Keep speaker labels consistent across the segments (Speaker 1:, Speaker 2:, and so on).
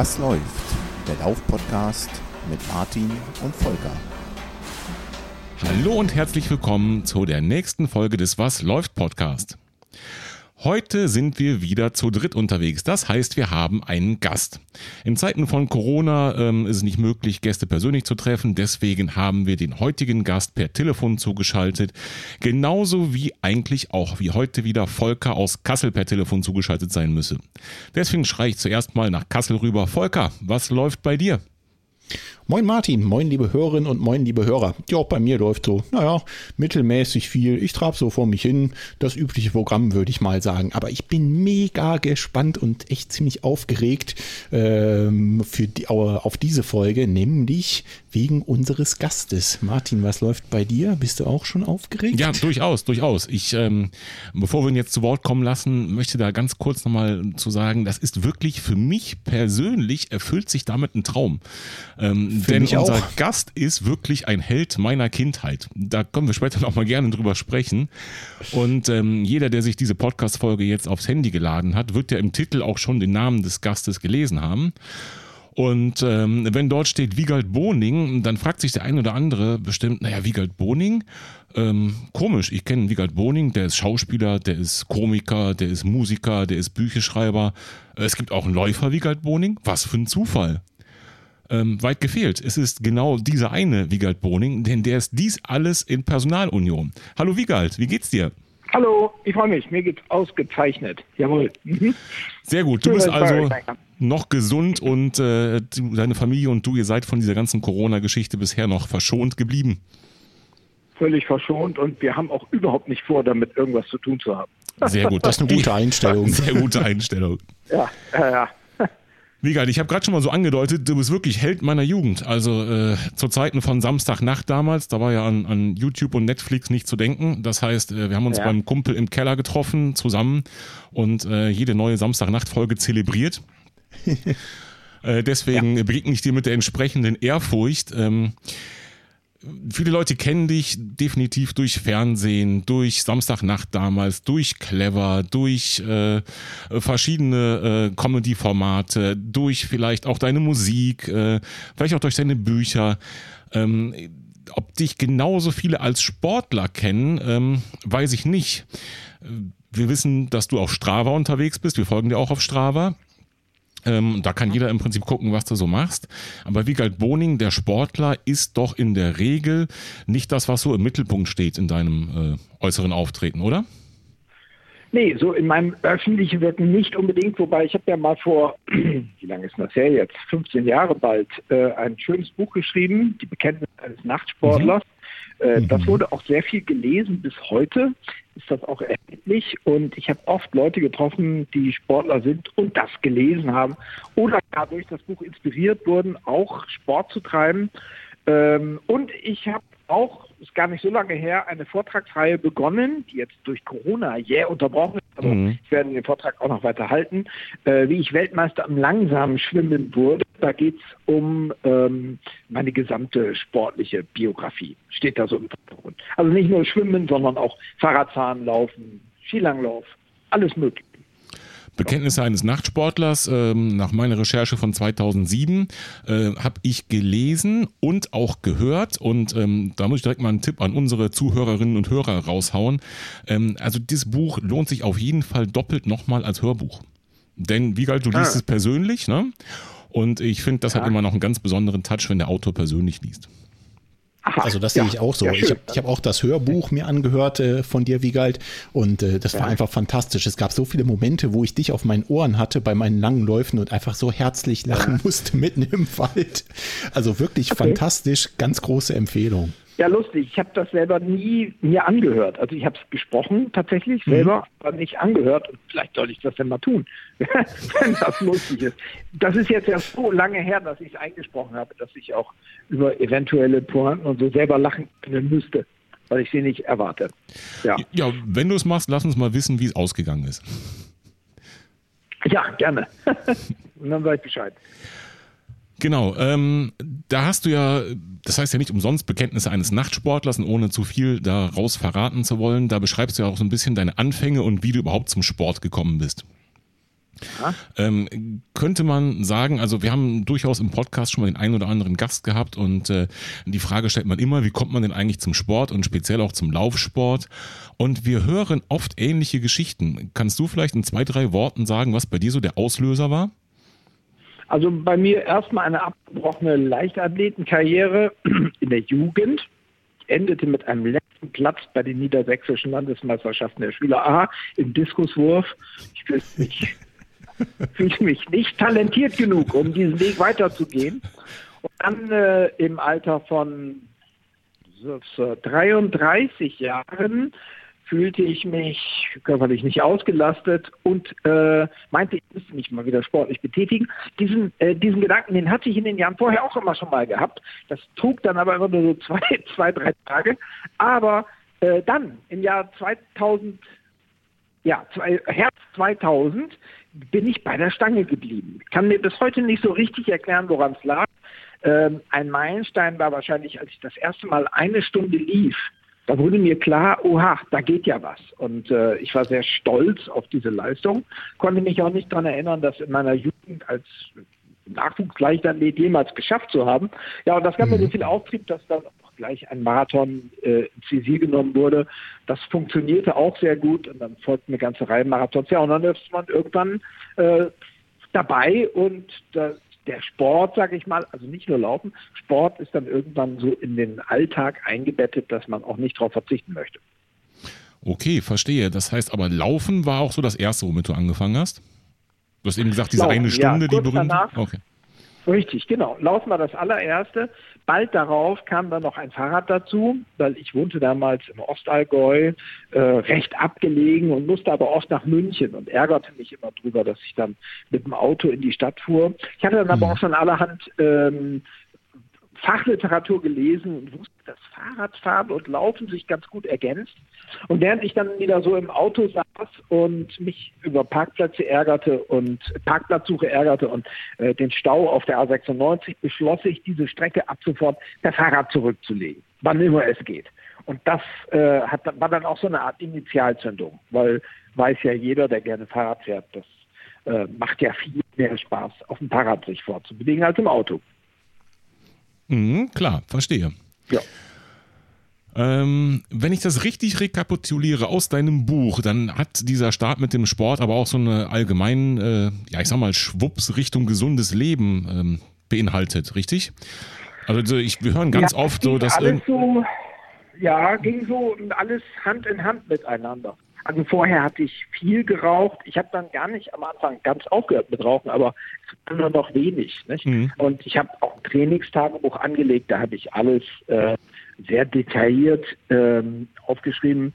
Speaker 1: Was läuft? Der Lauf-Podcast mit Martin und Volker.
Speaker 2: Hallo und herzlich willkommen zu der nächsten Folge des Was läuft Podcast. Heute sind wir wieder zu dritt unterwegs. Das heißt, wir haben einen Gast. In Zeiten von Corona ähm, ist es nicht möglich, Gäste persönlich zu treffen. Deswegen haben wir den heutigen Gast per Telefon zugeschaltet. Genauso wie eigentlich auch wie heute wieder Volker aus Kassel per Telefon zugeschaltet sein müsse. Deswegen schreie ich zuerst mal nach Kassel rüber. Volker, was läuft bei dir?
Speaker 3: Moin Martin, moin liebe Hörerinnen und moin liebe Hörer. Ja, auch bei mir läuft so, naja, mittelmäßig viel. Ich trab so vor mich hin. Das übliche Programm, würde ich mal sagen. Aber ich bin mega gespannt und echt ziemlich aufgeregt ähm, für die, auf diese Folge, nämlich wegen unseres Gastes. Martin, was läuft bei dir? Bist du auch schon aufgeregt?
Speaker 2: Ja, durchaus, durchaus. Ich, ähm, bevor wir ihn jetzt zu Wort kommen lassen, möchte da ganz kurz nochmal zu sagen, das ist wirklich für mich persönlich erfüllt sich damit ein Traum. Ähm, denn unser auch. Gast ist wirklich ein Held meiner Kindheit. Da können wir später noch mal gerne drüber sprechen. Und ähm, jeder, der sich diese Podcast-Folge jetzt aufs Handy geladen hat, wird ja im Titel auch schon den Namen des Gastes gelesen haben. Und ähm, wenn dort steht Wiegald Boning, dann fragt sich der ein oder andere bestimmt, naja, Wiegald Boning? Ähm, komisch, ich kenne Wiegald Boning, der ist Schauspieler, der ist Komiker, der ist Musiker, der ist Bücherschreiber. Es gibt auch einen Läufer, Wiegald Boning. Was für ein Zufall ähm, weit gefehlt. Es ist genau dieser eine Wiegald Boning, denn der ist dies alles in Personalunion. Hallo Wiegald, wie geht's dir?
Speaker 4: Hallo, ich freue mich. Mir geht's ausgezeichnet. Jawohl. Mhm.
Speaker 2: Sehr gut. Du bist also noch gesund und äh, deine Familie und du, ihr seid von dieser ganzen Corona-Geschichte bisher noch verschont geblieben.
Speaker 4: Völlig verschont und wir haben auch überhaupt nicht vor, damit irgendwas zu tun zu haben.
Speaker 2: Sehr gut. Das ist eine gute Einstellung. Sehr gute Einstellung.
Speaker 4: Ja, ja, ja.
Speaker 2: Wie geil, ich habe gerade schon mal so angedeutet, du bist wirklich Held meiner Jugend. Also äh, zu Zeiten von Samstagnacht damals, da war ja an, an YouTube und Netflix nicht zu denken. Das heißt, äh, wir haben uns ja. beim Kumpel im Keller getroffen, zusammen und äh, jede neue Samstagnacht-Folge zelebriert. äh, deswegen ja. begegne ich dir mit der entsprechenden Ehrfurcht. Ähm, viele Leute kennen dich definitiv durch Fernsehen, durch Samstagnacht damals, durch Clever, durch äh, verschiedene äh, Comedy-Formate, durch vielleicht auch deine Musik, äh, vielleicht auch durch deine Bücher. Ähm, ob dich genauso viele als Sportler kennen, ähm, weiß ich nicht. Wir wissen, dass du auf Strava unterwegs bist. Wir folgen dir auch auf Strava. Ähm, da kann jeder im Prinzip gucken, was du so machst. Aber Wiegald Boning, der Sportler, ist doch in der Regel nicht das, was so im Mittelpunkt steht in deinem äh, äußeren Auftreten, oder?
Speaker 4: Nee, so in meinem öffentlichen Wirken nicht unbedingt, wobei ich habe ja mal vor, wie lange ist das her jetzt, 15 Jahre bald, äh, ein schönes Buch geschrieben, Die Bekenntnis eines Nachtsportlers. Mhm. Äh, das mhm. wurde auch sehr viel gelesen. Bis heute ist das auch erhältlich. Und ich habe oft Leute getroffen, die Sportler sind und das gelesen haben oder dadurch das Buch inspiriert wurden, auch Sport zu treiben. Ähm, und ich habe auch, ist gar nicht so lange her, eine Vortragsreihe begonnen, die jetzt durch Corona jäh unterbrochen ist, aber mhm. ich werde den Vortrag auch noch weiter halten, äh, wie ich Weltmeister am langsamen Schwimmen wurde. Da geht es um ähm, meine gesamte sportliche Biografie. Steht da so im Hintergrund. Also nicht nur Schwimmen, sondern auch Fahrradfahren, Laufen, Skilanglauf, alles möglich.
Speaker 2: Bekenntnisse eines Nachtsportlers, ähm, nach meiner Recherche von 2007, äh, habe ich gelesen und auch gehört. Und ähm, da muss ich direkt mal einen Tipp an unsere Zuhörerinnen und Hörer raushauen. Ähm, also dieses Buch lohnt sich auf jeden Fall doppelt nochmal als Hörbuch. Denn, wie galt, du liest ah. es persönlich, ne? Und ich finde, das ja. hat immer noch einen ganz besonderen Touch, wenn der Autor persönlich liest.
Speaker 3: Aha, also das ja, sehe ich auch so. Ja, ich habe hab auch das Hörbuch mir angehört äh, von dir, Wiegald, und äh, das war einfach fantastisch. Es gab so viele Momente, wo ich dich auf meinen Ohren hatte bei meinen langen Läufen und einfach so herzlich lachen musste mitten im Wald. Also wirklich okay. fantastisch, ganz große Empfehlung.
Speaker 4: Ja, lustig. Ich habe das selber nie mir angehört. Also ich habe es gesprochen tatsächlich mhm. selber, aber nicht angehört. Und vielleicht sollte ich das denn mal tun, wenn das lustig ist. Das ist jetzt ja so lange her, dass ich es eingesprochen habe, dass ich auch über eventuelle Pointen und so selber lachen können müsste, weil ich sie nicht erwarte.
Speaker 2: Ja, ja wenn du es machst, lass uns mal wissen, wie es ausgegangen ist.
Speaker 4: Ja, gerne. und dann sage ich Bescheid.
Speaker 2: Genau, ähm, da hast du ja, das heißt ja nicht umsonst Bekenntnisse eines Nachtsportlers und ohne zu viel daraus verraten zu wollen, da beschreibst du ja auch so ein bisschen deine Anfänge und wie du überhaupt zum Sport gekommen bist. Ähm, könnte man sagen, also wir haben durchaus im Podcast schon mal den einen oder anderen Gast gehabt und äh, die Frage stellt man immer, wie kommt man denn eigentlich zum Sport und speziell auch zum Laufsport? Und wir hören oft ähnliche Geschichten. Kannst du vielleicht in zwei, drei Worten sagen, was bei dir so der Auslöser war?
Speaker 4: Also bei mir erstmal eine abgebrochene Leichtathletenkarriere in der Jugend endete mit einem letzten Platz bei den niedersächsischen Landesmeisterschaften der Schüler A im Diskuswurf. Ich fühlte mich, fühlte mich nicht talentiert genug, um diesen Weg weiterzugehen. Und dann äh, im Alter von 33 Jahren fühlte ich mich körperlich nicht ausgelastet und äh, meinte, ich müsste mich mal wieder sportlich betätigen. Diesen, äh, diesen Gedanken, den hatte ich in den Jahren vorher auch immer schon mal gehabt. Das trug dann aber immer nur so zwei, zwei drei Tage. Aber äh, dann, im Jahr 2000, ja, zwei, Herbst 2000, bin ich bei der Stange geblieben. Ich kann mir bis heute nicht so richtig erklären, woran es lag. Ähm, ein Meilenstein war wahrscheinlich, als ich das erste Mal eine Stunde lief da wurde mir klar, oha, da geht ja was. Und äh, ich war sehr stolz auf diese Leistung, konnte mich auch nicht daran erinnern, das in meiner Jugend als Nachwuchsleichtathlet jemals geschafft zu haben. Ja, und das gab mir so mhm. viel Auftrieb, dass dann auch gleich ein Marathon äh, ins genommen wurde. Das funktionierte auch sehr gut und dann folgten eine ganze Reihe Marathons. Ja, und dann ist man irgendwann äh, dabei und das der Sport, sage ich mal, also nicht nur Laufen, Sport ist dann irgendwann so in den Alltag eingebettet, dass man auch nicht darauf verzichten möchte.
Speaker 2: Okay, verstehe. Das heißt aber, Laufen war auch so das Erste, womit du angefangen hast? Du hast eben gesagt, diese Laufen, eine Stunde, ja, die berühmte. Danach,
Speaker 4: okay. Richtig, genau. Laufen war das allererste. Bald darauf kam dann noch ein Fahrrad dazu, weil ich wohnte damals im Ostallgäu, äh, recht abgelegen und musste aber oft nach München und ärgerte mich immer drüber, dass ich dann mit dem Auto in die Stadt fuhr. Ich hatte dann mhm. aber auch schon allerhand ähm, Fachliteratur gelesen und wusste, dass Fahrradfahren und Laufen sich ganz gut ergänzt. Und während ich dann wieder so im Auto saß und mich über Parkplätze ärgerte und Parkplatzsuche ärgerte und äh, den Stau auf der A96, beschloss ich, diese Strecke ab sofort per Fahrrad zurückzulegen, wann immer es geht. Und das äh, hat, war dann auch so eine Art Initialzündung, weil weiß ja jeder, der gerne Fahrrad fährt, das äh, macht ja viel mehr Spaß, auf dem Fahrrad sich vorzubewegen als im Auto.
Speaker 2: Mhm, klar, verstehe. Ja. Ähm, wenn ich das richtig rekapituliere aus deinem Buch, dann hat dieser Start mit dem Sport aber auch so eine allgemein, äh, ja ich sag mal, Schwupps Richtung gesundes Leben ähm, beinhaltet, richtig? Also ich, wir hören ganz ja, oft so, dass...
Speaker 4: Alles so, ja, ging so alles Hand in Hand miteinander. Also vorher hatte ich viel geraucht. Ich habe dann gar nicht am Anfang ganz aufgehört mit Rauchen, aber es war nur noch wenig. Mhm. Und ich habe auch ein Trainingstagebuch angelegt. Da habe ich alles äh, sehr detailliert ähm, aufgeschrieben.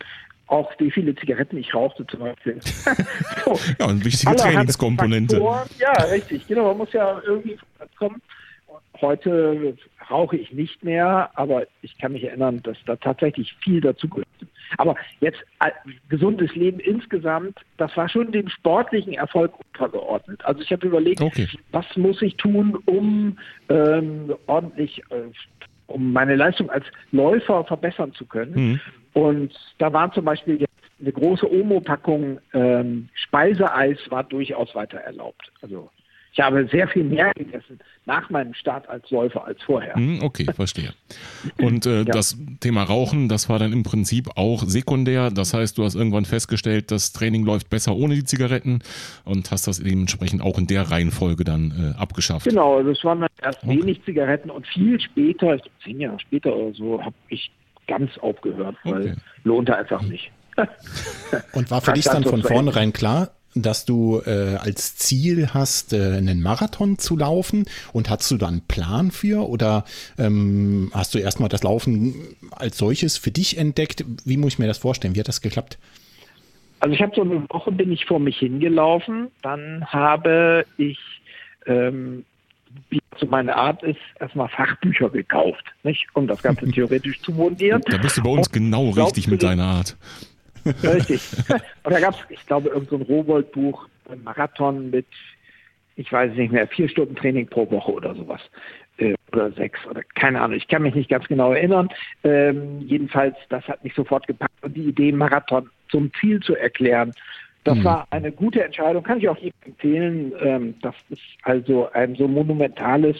Speaker 4: Auch wie viele Zigaretten ich rauchte zum Beispiel.
Speaker 2: so. Ja, eine wichtige Trainingskomponente.
Speaker 4: Ja, richtig. Genau, man muss ja irgendwie kommen. Heute rauche ich nicht mehr, aber ich kann mich erinnern, dass da tatsächlich viel dazu gehört. Aber jetzt äh, gesundes Leben insgesamt, das war schon dem sportlichen Erfolg untergeordnet. Also ich habe überlegt, okay. was muss ich tun, um ähm, ordentlich, äh, um meine Leistung als Läufer verbessern zu können. Mhm. Und da war zum Beispiel jetzt eine große Omo-Packung ähm, Speiseeis war durchaus weiter erlaubt. Also ich habe sehr viel mehr gegessen nach meinem Start als Läufer als vorher.
Speaker 2: Hm, okay, verstehe. Und äh, ja. das Thema Rauchen, das war dann im Prinzip auch sekundär. Das heißt, du hast irgendwann festgestellt, das Training läuft besser ohne die Zigaretten und hast das dementsprechend auch in der Reihenfolge dann äh, abgeschafft.
Speaker 4: Genau, also es waren dann erst okay. wenig Zigaretten und viel später, ich glaube zehn Jahre später oder so, habe ich ganz aufgehört, weil okay. lohnte einfach nicht.
Speaker 3: und war für dich dann von vornherein klar, dass du äh, als Ziel hast, äh, einen Marathon zu laufen und hast du da einen Plan für oder ähm, hast du erstmal das Laufen als solches für dich entdeckt? Wie muss ich mir das vorstellen? Wie hat das geklappt?
Speaker 4: Also ich habe so eine Woche bin ich vor mich hingelaufen, dann habe ich ähm, wie so meine Art ist, erstmal Fachbücher gekauft, nicht? um das Ganze theoretisch zu montieren.
Speaker 2: Da bist du bei uns und genau richtig mit deiner Art.
Speaker 4: Richtig. Und da gab es, ich glaube, irgendein so Rowold-Buch, ein Marathon mit, ich weiß nicht mehr, vier Stunden Training pro Woche oder sowas. Äh, oder sechs oder keine Ahnung, ich kann mich nicht ganz genau erinnern. Ähm, jedenfalls, das hat mich sofort gepackt und die Idee, Marathon zum Ziel zu erklären, Das mhm. war eine gute Entscheidung, kann ich auch jedem empfehlen. Ähm, das ist also ein so monumentales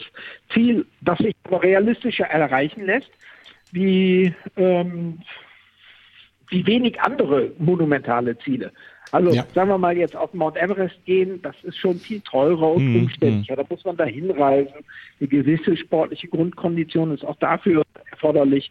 Speaker 4: Ziel, das sich aber realistischer erreichen lässt, wie, ähm, wie wenig andere monumentale Ziele. Also ja. sagen wir mal jetzt auf Mount Everest gehen, das ist schon viel teurer und mhm. umständlicher. Da muss man da hinreisen. Eine gewisse sportliche Grundkondition ist auch dafür erforderlich.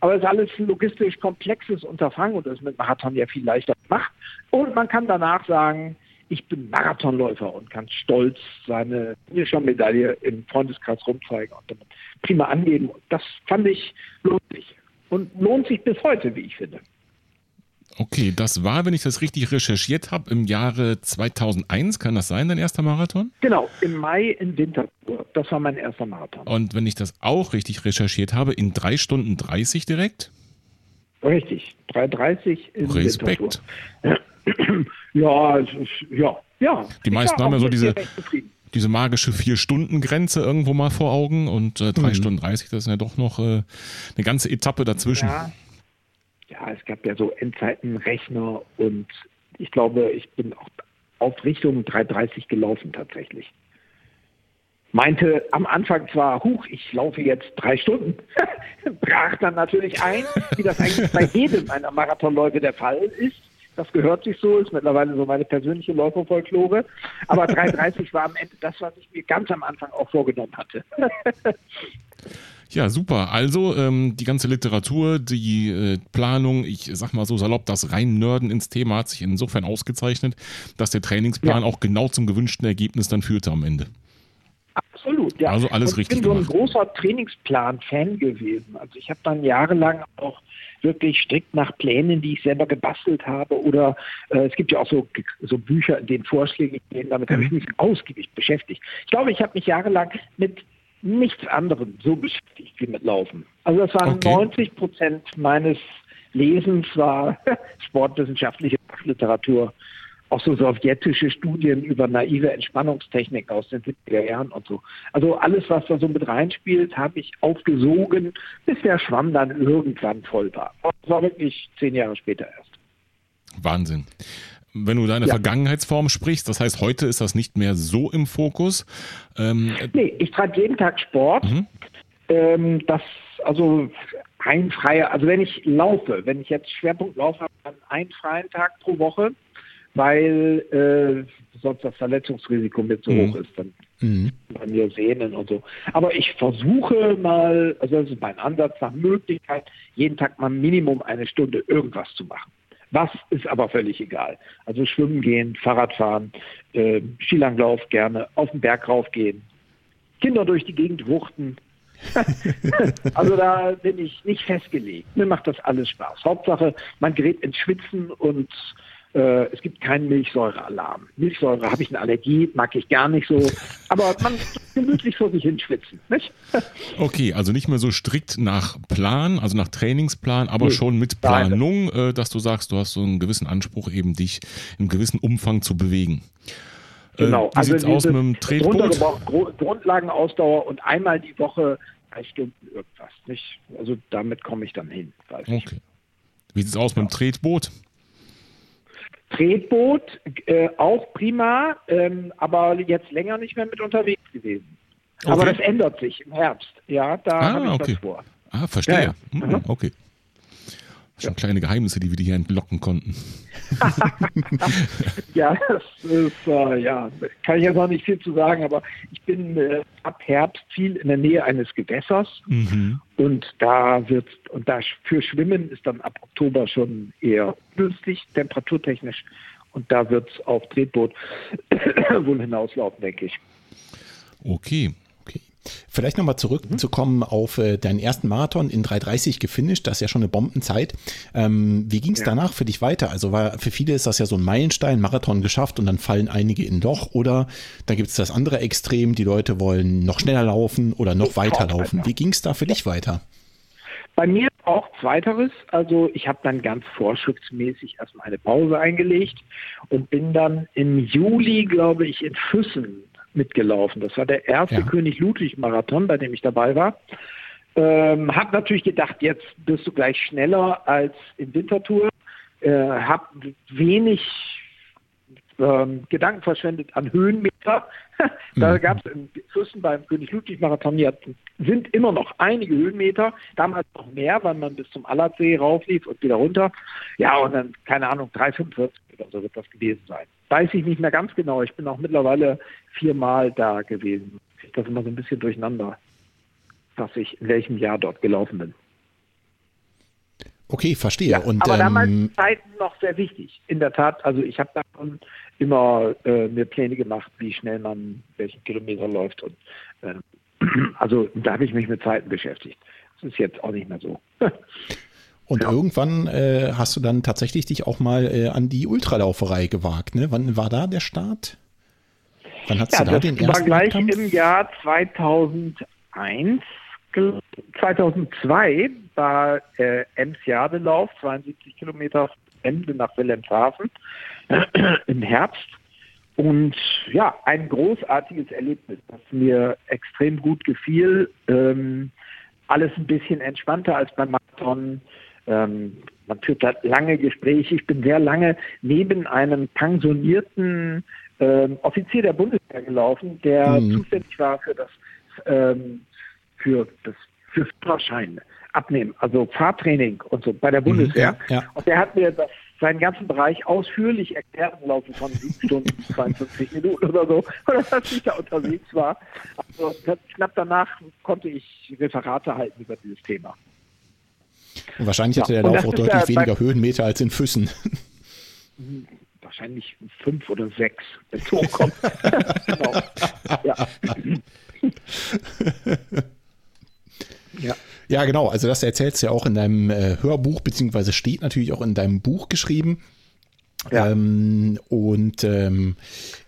Speaker 4: Aber es ist alles ein logistisch komplexes Unterfangen und das ist mit Marathon ja viel leichter gemacht. Und man kann danach sagen, ich bin Marathonläufer und kann stolz seine Medaille im Freundeskreis rumzeigen und damit prima angeben. Das fand ich lohnt und lohnt sich bis heute, wie ich finde.
Speaker 2: Okay, das war, wenn ich das richtig recherchiert habe, im Jahre 2001. Kann das sein, dein erster Marathon?
Speaker 4: Genau, im Mai in Winterthur. Das war mein erster Marathon.
Speaker 2: Und wenn ich das auch richtig recherchiert habe, in drei Stunden 30 direkt?
Speaker 4: Richtig, 3,30 in
Speaker 2: Respekt.
Speaker 4: Winterthur. Ja, ja, ja.
Speaker 2: Die meisten haben ja so diese, diese magische Vier-Stunden-Grenze irgendwo mal vor Augen und äh, 3 mhm. Stunden 30, das ist ja doch noch äh, eine ganze Etappe dazwischen.
Speaker 4: Ja ja, es gab ja so Endzeitenrechner und ich glaube, ich bin auch auf Richtung 3,30 gelaufen tatsächlich. Meinte am Anfang zwar, huch, ich laufe jetzt drei Stunden, brach dann natürlich ein, wie das eigentlich bei jedem einer Marathonläufe der Fall ist. Das gehört sich so, ist mittlerweile so meine persönliche Läuferfolklore. Aber 3,30 war am Ende das, was ich mir ganz am Anfang auch vorgenommen hatte.
Speaker 2: Ja, super. Also ähm, die ganze Literatur, die äh, Planung, ich sag mal so salopp, das rein Nörden ins Thema hat sich insofern ausgezeichnet, dass der Trainingsplan ja. auch genau zum gewünschten Ergebnis dann führte am Ende.
Speaker 4: Absolut, ja.
Speaker 2: Also alles richtig.
Speaker 4: Ich bin so ein großer Trainingsplan-Fan gewesen. Also ich habe dann jahrelang auch wirklich strikt nach Plänen, die ich selber gebastelt habe. Oder äh, es gibt ja auch so, so Bücher, in denen Vorschläge stehen. Damit habe ich mhm. mich ausgiebig beschäftigt. Ich glaube, ich habe mich jahrelang mit nichts anderem so beschäftigt wie mit Laufen. Also das waren okay. 90 Prozent meines Lesens war sportwissenschaftliche Literatur, auch so sowjetische Studien über naive Entspannungstechniken aus den 70er Jahren und so. Also alles, was da so mit reinspielt, habe ich aufgesogen, bis der Schwamm dann irgendwann voll war. Das war wirklich zehn Jahre später erst.
Speaker 2: Wahnsinn wenn du deine ja. Vergangenheitsform sprichst, das heißt, heute ist das nicht mehr so im Fokus.
Speaker 4: Ähm, nee, ich treibe jeden Tag Sport. Mhm. Ähm, das, also ein freier, also wenn ich laufe, wenn ich jetzt Schwerpunkt laufe, habe, dann einen freien Tag pro Woche, weil äh, sonst das Verletzungsrisiko mir zu mhm. hoch ist. Dann mhm. bei mir Sehnen und so. Aber ich versuche mal, also das ist mein Ansatz nach Möglichkeit, jeden Tag mal Minimum eine Stunde irgendwas zu machen. Was ist aber völlig egal. Also schwimmen gehen, Fahrrad fahren, äh, Skilanglauf gerne, auf den Berg raufgehen, Kinder durch die Gegend wuchten. also da bin ich nicht festgelegt. Mir macht das alles Spaß. Hauptsache, man gerät ins Schwitzen und äh, es gibt keinen Milchsäurealarm. Milchsäure habe ich eine Allergie, mag ich gar nicht so. Aber man gemütlich vor sich hinschwitzen. Nicht?
Speaker 2: Okay, also nicht mehr so strikt nach Plan, also nach Trainingsplan, aber nee, schon mit Planung, äh, dass du sagst, du hast so einen gewissen Anspruch, eben dich im gewissen Umfang zu bewegen.
Speaker 4: Äh, genau, äh, wie also aus mit dem Tretboot? Grundlagenausdauer und einmal die Woche drei Stunden irgendwas. Nicht? Also damit komme ich dann hin.
Speaker 2: okay. Wie sieht es aus ja. mit dem Tretboot?
Speaker 4: Tretboot äh, auch prima, ähm, aber jetzt länger nicht mehr mit unterwegs gewesen. Okay. Aber das ändert sich im Herbst. Ja, da ah, habe ich okay. was vor.
Speaker 2: Ah, verstehe. Ja, ja. Mhm, okay. Schon kleine Geheimnisse, die wir hier entlocken konnten.
Speaker 4: ja, das ist, äh, ja, kann ich jetzt auch nicht viel zu sagen, aber ich bin äh, ab Herbst viel in der Nähe eines Gewässers mhm. und da wird, und da für Schwimmen ist dann ab Oktober schon eher günstig, temperaturtechnisch, und da wird es auf Tretboot wohl hinauslaufen, denke ich.
Speaker 3: Okay. Vielleicht nochmal zurückzukommen mhm. auf äh, deinen ersten Marathon in 3,30 gefinisht, das ist ja schon eine Bombenzeit. Ähm, wie ging es ja. danach für dich weiter? Also war, für viele ist das ja so ein Meilenstein, Marathon geschafft und dann fallen einige in Loch oder da gibt es das andere Extrem, die Leute wollen noch schneller laufen oder noch weiter laufen. Wie ging es da für dich weiter?
Speaker 4: Bei mir auch zweiteres. Also ich habe dann ganz vorschriftsmäßig erstmal eine Pause eingelegt und bin dann im Juli, glaube ich, in Füssen mitgelaufen. Das war der erste ja. König Ludwig Marathon, bei dem ich dabei war. Ähm, hab natürlich gedacht, jetzt bist du gleich schneller als in Winterthur. Äh, hab wenig ähm, Gedanken verschwendet an Höhenmeter. da mhm. gab es in Fürsten beim König Ludwig Marathon, ja, sind immer noch einige Höhenmeter, damals noch mehr, weil man bis zum Allersee rauflief und wieder runter. Ja, und dann, keine Ahnung, 3,45 oder so wird das gewesen sein. Weiß ich nicht mehr ganz genau. Ich bin auch mittlerweile viermal da gewesen. Ich das immer so ein bisschen durcheinander, dass ich in welchem Jahr dort gelaufen bin.
Speaker 3: Okay, verstehe. Ja,
Speaker 4: und, aber damals ähm, Zeiten noch sehr wichtig. In der Tat, also ich habe davon immer äh, mir Pläne gemacht, wie schnell man welchen Kilometer läuft. Und äh, also da habe ich mich mit Zeiten beschäftigt. Das ist jetzt auch nicht mehr so.
Speaker 3: Und ja. irgendwann äh, hast du dann tatsächlich dich auch mal äh, an die Ultralauferei gewagt. Ne? Wann war da der Start?
Speaker 4: Wann hast ja, du da den ersten war gleich Wettkampf? im Jahr 2001 2002 war äh, Ems Jadelauf, 72 Kilometer Ende nach Wilhelmshaven im Herbst. Und ja, ein großartiges Erlebnis, das mir extrem gut gefiel. Ähm, alles ein bisschen entspannter als beim Marathon. Ähm, man führt da lange Gespräche. Ich bin sehr lange neben einem pensionierten ähm, Offizier der Bundeswehr gelaufen, der mhm. zuständig war für das ähm, für das für Führerschein abnehmen, also Fahrtraining und so bei der mhm, Bundeswehr. Ja, ja. Und der hat mir das, seinen ganzen Bereich ausführlich erklärt im Laufe von sieben Stunden, 52 Minuten oder so, oder dass ich da unterwegs war. Also knapp danach konnte ich Referate halten über dieses Thema.
Speaker 3: Und wahrscheinlich hatte ja, der Lauf auch deutlich ja weniger Höhenmeter als in Füssen.
Speaker 4: Wahrscheinlich fünf oder sechs, wenn es hochkommt. genau. Ja.
Speaker 3: Ja. Ja, genau. Also das erzählst du ja auch in deinem äh, Hörbuch, beziehungsweise steht natürlich auch in deinem Buch geschrieben. Ja. Ähm, und ähm,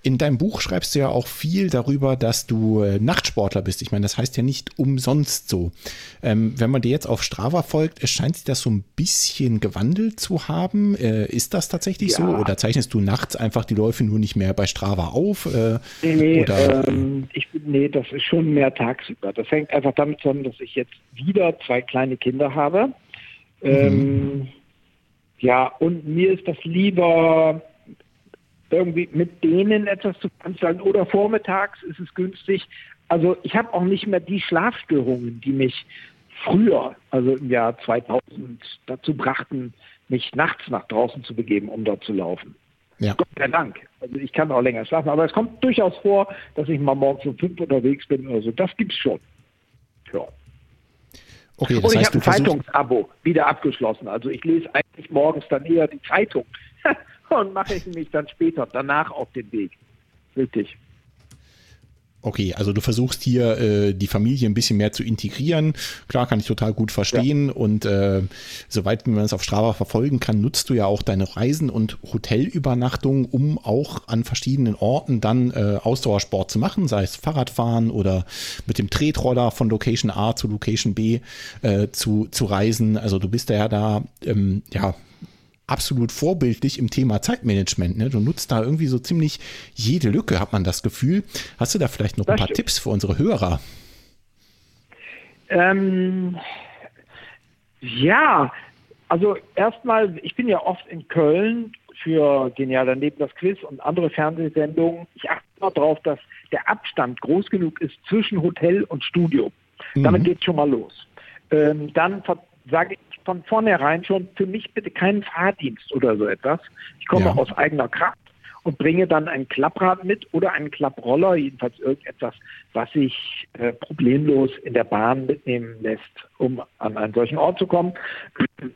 Speaker 3: in deinem Buch schreibst du ja auch viel darüber, dass du äh, Nachtsportler bist. Ich meine, das heißt ja nicht umsonst so. Ähm, wenn man dir jetzt auf Strava folgt, scheint sich das so ein bisschen gewandelt zu haben. Äh, ist das tatsächlich ja. so? Oder zeichnest du nachts einfach die Läufe nur nicht mehr bei Strava auf? Äh,
Speaker 4: nee, nee, ähm, ich, nee, das ist schon mehr tagsüber. Das hängt einfach damit zusammen, dass ich jetzt wieder zwei kleine Kinder habe. Mhm. Ja, und mir ist das lieber irgendwie mit denen etwas zu veranstalten oder vormittags ist es günstig. Also ich habe auch nicht mehr die Schlafstörungen, die mich früher, also im Jahr 2000, dazu brachten, mich nachts nach draußen zu begeben, um dort zu laufen. Ja. Gott sei Dank. Also ich kann auch länger schlafen, aber es kommt durchaus vor, dass ich mal morgens um fünf unterwegs bin oder so. Das gibt's schon. Ja. Okay, das Und ich habe ein Zeitungsabo wieder abgeschlossen. Also ich lese eigentlich morgens dann eher die Zeitung und mache ich mich dann später danach auf den Weg. Richtig.
Speaker 3: Okay, also du versuchst hier äh, die Familie ein bisschen mehr zu integrieren. Klar, kann ich total gut verstehen. Ja. Und äh, soweit man es auf Strava verfolgen kann, nutzt du ja auch deine Reisen und Hotelübernachtungen, um auch an verschiedenen Orten dann äh, Ausdauersport zu machen, sei es Fahrradfahren oder mit dem Tretroller von Location A zu Location B äh, zu, zu reisen. Also du bist ja da ähm, ja absolut vorbildlich im Thema Zeitmanagement. Ne? Du nutzt da irgendwie so ziemlich jede Lücke, hat man das Gefühl. Hast du da vielleicht noch das ein paar stimmt. Tipps für unsere Hörer?
Speaker 4: Ähm, ja, also erstmal, ich bin ja oft in Köln für Genial daneben das Quiz und andere Fernsehsendungen. Ich achte immer darauf, dass der Abstand groß genug ist zwischen Hotel und Studio. Damit mhm. geht schon mal los. Ähm, dann sage ich von vornherein schon, für mich bitte keinen Fahrdienst oder so etwas. Ich komme ja. aus eigener Kraft und bringe dann ein Klapprad mit oder einen Klapproller, jedenfalls irgendetwas, was sich äh, problemlos in der Bahn mitnehmen lässt, um an einen solchen Ort zu kommen.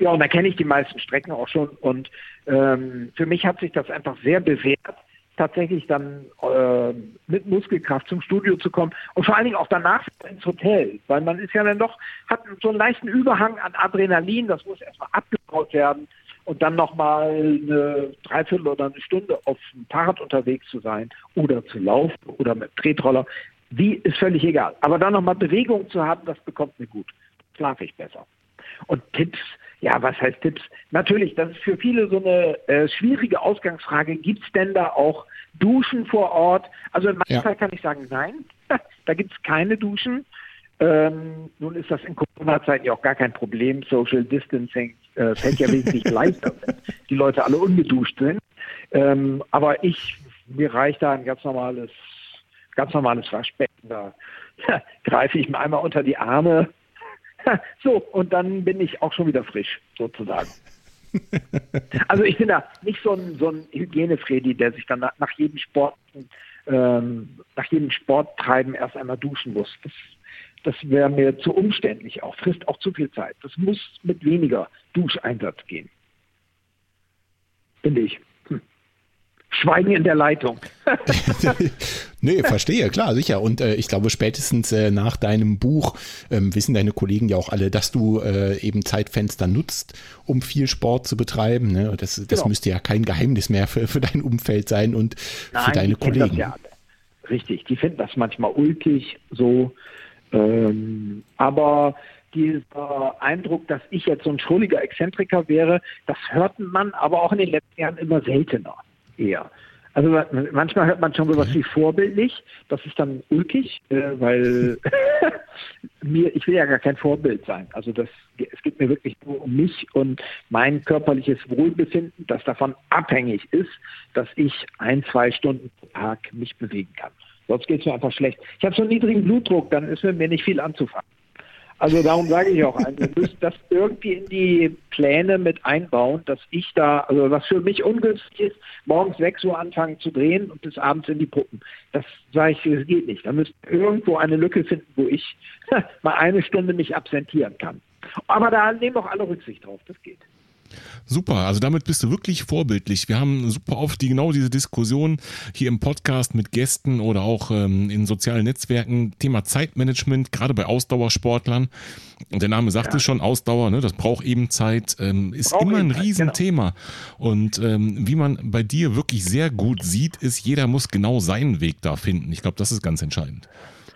Speaker 4: Ja, und da kenne ich die meisten Strecken auch schon und ähm, für mich hat sich das einfach sehr bewährt, tatsächlich dann äh, mit Muskelkraft zum Studio zu kommen und vor allen Dingen auch danach ins Hotel, weil man ist ja dann doch, hat so einen leichten Überhang an Adrenalin, das muss erstmal abgebaut werden und dann nochmal eine Dreiviertel oder eine Stunde auf dem Fahrrad unterwegs zu sein oder zu laufen oder mit Tretroller, die ist völlig egal. Aber dann nochmal Bewegung zu haben, das bekommt mir gut. Schlafe ich besser. Und Tipps, ja, was heißt Tipps? Natürlich, das ist für viele so eine äh, schwierige Ausgangsfrage. Gibt es denn da auch Duschen vor Ort? Also in meinem ja. Fall kann ich sagen, nein, da gibt es keine Duschen. Ähm, nun ist das in Corona-Zeiten ja auch gar kein Problem. Social Distancing äh, fällt ja wesentlich leichter, wenn die Leute alle ungeduscht sind. Ähm, aber ich mir reicht da ein ganz normales, ganz normales Waschbecken. Da ja, greife ich mir einmal unter die Arme. So, und dann bin ich auch schon wieder frisch, sozusagen. also ich bin da nicht so ein, so ein Hygienefredi, der sich dann nach, nach jedem Sport, ähm, nach jedem Sporttreiben erst einmal duschen muss. Das, das wäre mir zu umständlich auch, frisst auch zu viel Zeit. Das muss mit weniger Duscheinsatz gehen. Finde ich. Schweigen in der Leitung.
Speaker 3: nee, verstehe, klar, sicher. Und äh, ich glaube, spätestens äh, nach deinem Buch ähm, wissen deine Kollegen ja auch alle, dass du äh, eben Zeitfenster nutzt, um viel Sport zu betreiben. Ne? Das, das genau. müsste ja kein Geheimnis mehr für, für dein Umfeld sein und Nein, für deine Kollegen. Ja
Speaker 4: Richtig, die finden das manchmal ulkig so. Ähm, aber dieser Eindruck, dass ich jetzt so ein schrulliger Exzentriker wäre, das hört man aber auch in den letzten Jahren immer seltener eher. Also manchmal hört man schon sowas mhm. wie vorbildlich. Das ist dann ulkig, äh, weil mir, ich will ja gar kein Vorbild sein. Also das, es geht mir wirklich nur um mich und mein körperliches Wohlbefinden, das davon abhängig ist, dass ich ein, zwei Stunden pro Tag mich bewegen kann. Sonst geht es mir einfach schlecht. Ich habe so einen niedrigen Blutdruck, dann ist mir nicht viel anzufangen. Also darum sage ich auch, also, ihr müsst das irgendwie in die Pläne mit einbauen, dass ich da, also was für mich ungünstig ist, morgens 6 Uhr anfangen zu drehen und bis abends in die Puppen. Das sage ich, das geht nicht. Da müsst ihr irgendwo eine Lücke finden, wo ich mal eine Stunde mich absentieren kann. Aber da nehmen auch alle Rücksicht drauf, das geht.
Speaker 2: Super, also damit bist du wirklich vorbildlich. Wir haben super oft die, genau diese Diskussion hier im Podcast mit Gästen oder auch ähm, in sozialen Netzwerken. Thema Zeitmanagement, gerade bei Ausdauersportlern. Und der Name sagt ja. es schon, Ausdauer, ne, das braucht eben Zeit, ähm, ist brauch immer ein genau. Riesenthema. Genau. Und ähm, wie man bei dir wirklich sehr gut sieht, ist, jeder muss genau seinen Weg da finden. Ich glaube, das ist ganz entscheidend.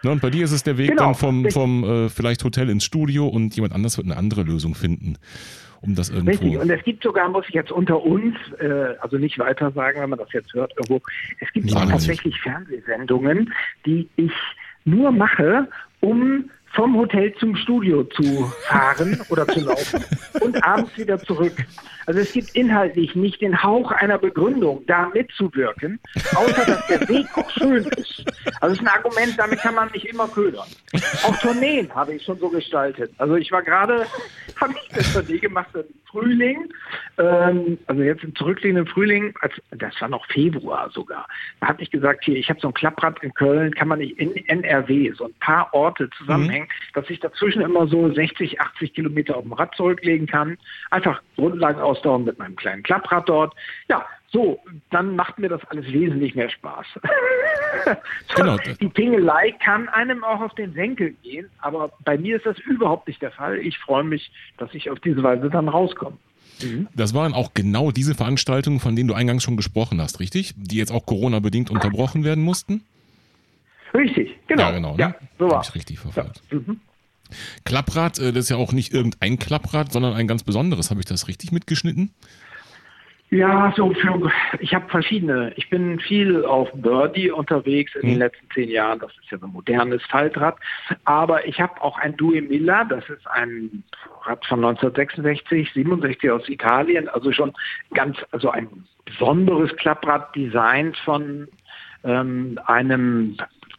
Speaker 2: Ne, und bei dir ist es der Weg genau. dann vom, vom äh, vielleicht Hotel ins Studio und jemand anders wird eine andere Lösung finden um das irgendwo.
Speaker 4: Richtig, und es gibt sogar, muss ich jetzt unter uns, äh, also nicht weiter sagen, wenn man das jetzt hört, irgendwo, es gibt sogar tatsächlich Fernsehsendungen, die ich nur mache, um vom Hotel zum Studio zu fahren oder zu laufen und abends wieder zurück. Also es gibt inhaltlich nicht den Hauch einer Begründung, da mitzuwirken, außer dass der Weg auch schön ist. Also es ist ein Argument, damit kann man nicht immer ködern. Auch Tourneen habe ich schon so gestaltet. Also ich war gerade, habe ich das Tournee gemacht im Frühling, ähm, also jetzt im zurückliegenden Frühling, als, das war noch Februar sogar, da hatte ich gesagt, hier, ich habe so ein Klapprad in Köln, kann man nicht in NRW so ein paar Orte zusammenhängen, mhm. dass ich dazwischen immer so 60, 80 Kilometer auf dem Rad zurücklegen kann. Einfach Grundlagen aus ausdauern mit meinem kleinen Klapprad dort. Ja, so, dann macht mir das alles wesentlich mehr Spaß. genau. Die Pingelei kann einem auch auf den Senkel gehen, aber bei mir ist das überhaupt nicht der Fall. Ich freue mich, dass ich auf diese Weise dann rauskomme.
Speaker 2: Mhm. Das waren auch genau diese Veranstaltungen, von denen du eingangs schon gesprochen hast, richtig? Die jetzt auch Corona-bedingt unterbrochen werden mussten?
Speaker 4: Richtig, genau.
Speaker 2: Ja, genau. Ne? Ja, so war. Ich richtig verfolgt. Ja. Mhm. Klapprad, äh, das ist ja auch nicht irgendein Klapprad, sondern ein ganz besonderes. Habe ich das richtig mitgeschnitten?
Speaker 4: Ja, so für, ich habe verschiedene. Ich bin viel auf Birdie unterwegs in hm. den letzten zehn Jahren. Das ist ja so ein modernes Faltrad. Aber ich habe auch ein Due Miller. Das ist ein Rad von 1966, 67 aus Italien. Also schon ganz, also ein besonderes Klapprad designt von ähm, einem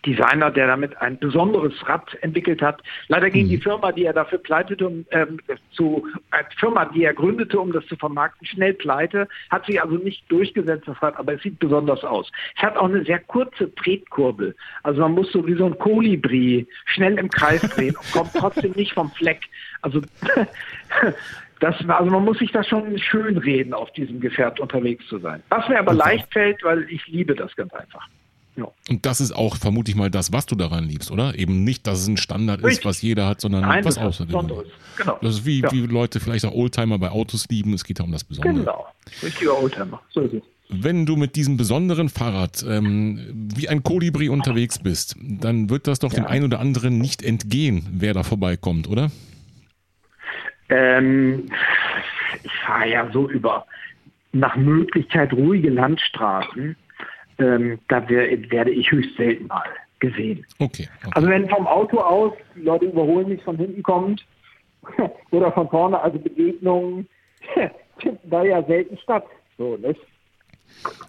Speaker 4: Designer, der damit ein besonderes Rad entwickelt hat. Leider ging mhm. die Firma, die er dafür pleitete, um, ähm, zu, äh, Firma, die er gründete, um das zu vermarkten, schnell pleite, hat sich also nicht durchgesetzt, das Rad, aber es sieht besonders aus. Es hat auch eine sehr kurze Tretkurbel. Also man muss so wie so ein Kolibri schnell im Kreis drehen und kommt trotzdem nicht vom Fleck. Also Das, also man muss sich da schon schön reden, auf diesem Gefährt unterwegs zu sein. Was mir aber leicht fällt, weil ich liebe das ganz einfach.
Speaker 2: Ja. Und das ist auch, vermute ich mal, das, was du daran liebst, oder? Eben nicht, dass es ein Standard Richtig. ist, was jeder hat, sondern Nein, was Außergewöhnliches. Genau. Das ist wie, ja. wie Leute vielleicht auch Oldtimer bei Autos lieben. Es geht ja um das Besondere. Genau.
Speaker 4: Richtiger Oldtimer. So ist es.
Speaker 2: Wenn du mit diesem besonderen Fahrrad ähm, wie ein Kolibri unterwegs bist, dann wird das doch ja. dem einen oder anderen nicht entgehen, wer da vorbeikommt, oder?
Speaker 4: Ähm, ich fahre ja so über nach Möglichkeit ruhige Landstraßen ähm, da wär, werde ich höchst selten mal gesehen.
Speaker 2: Okay, okay,
Speaker 4: Also wenn vom Auto aus die Leute überholen mich von hinten kommt oder von vorne, also Begegnungen, da ja selten statt. So, nicht?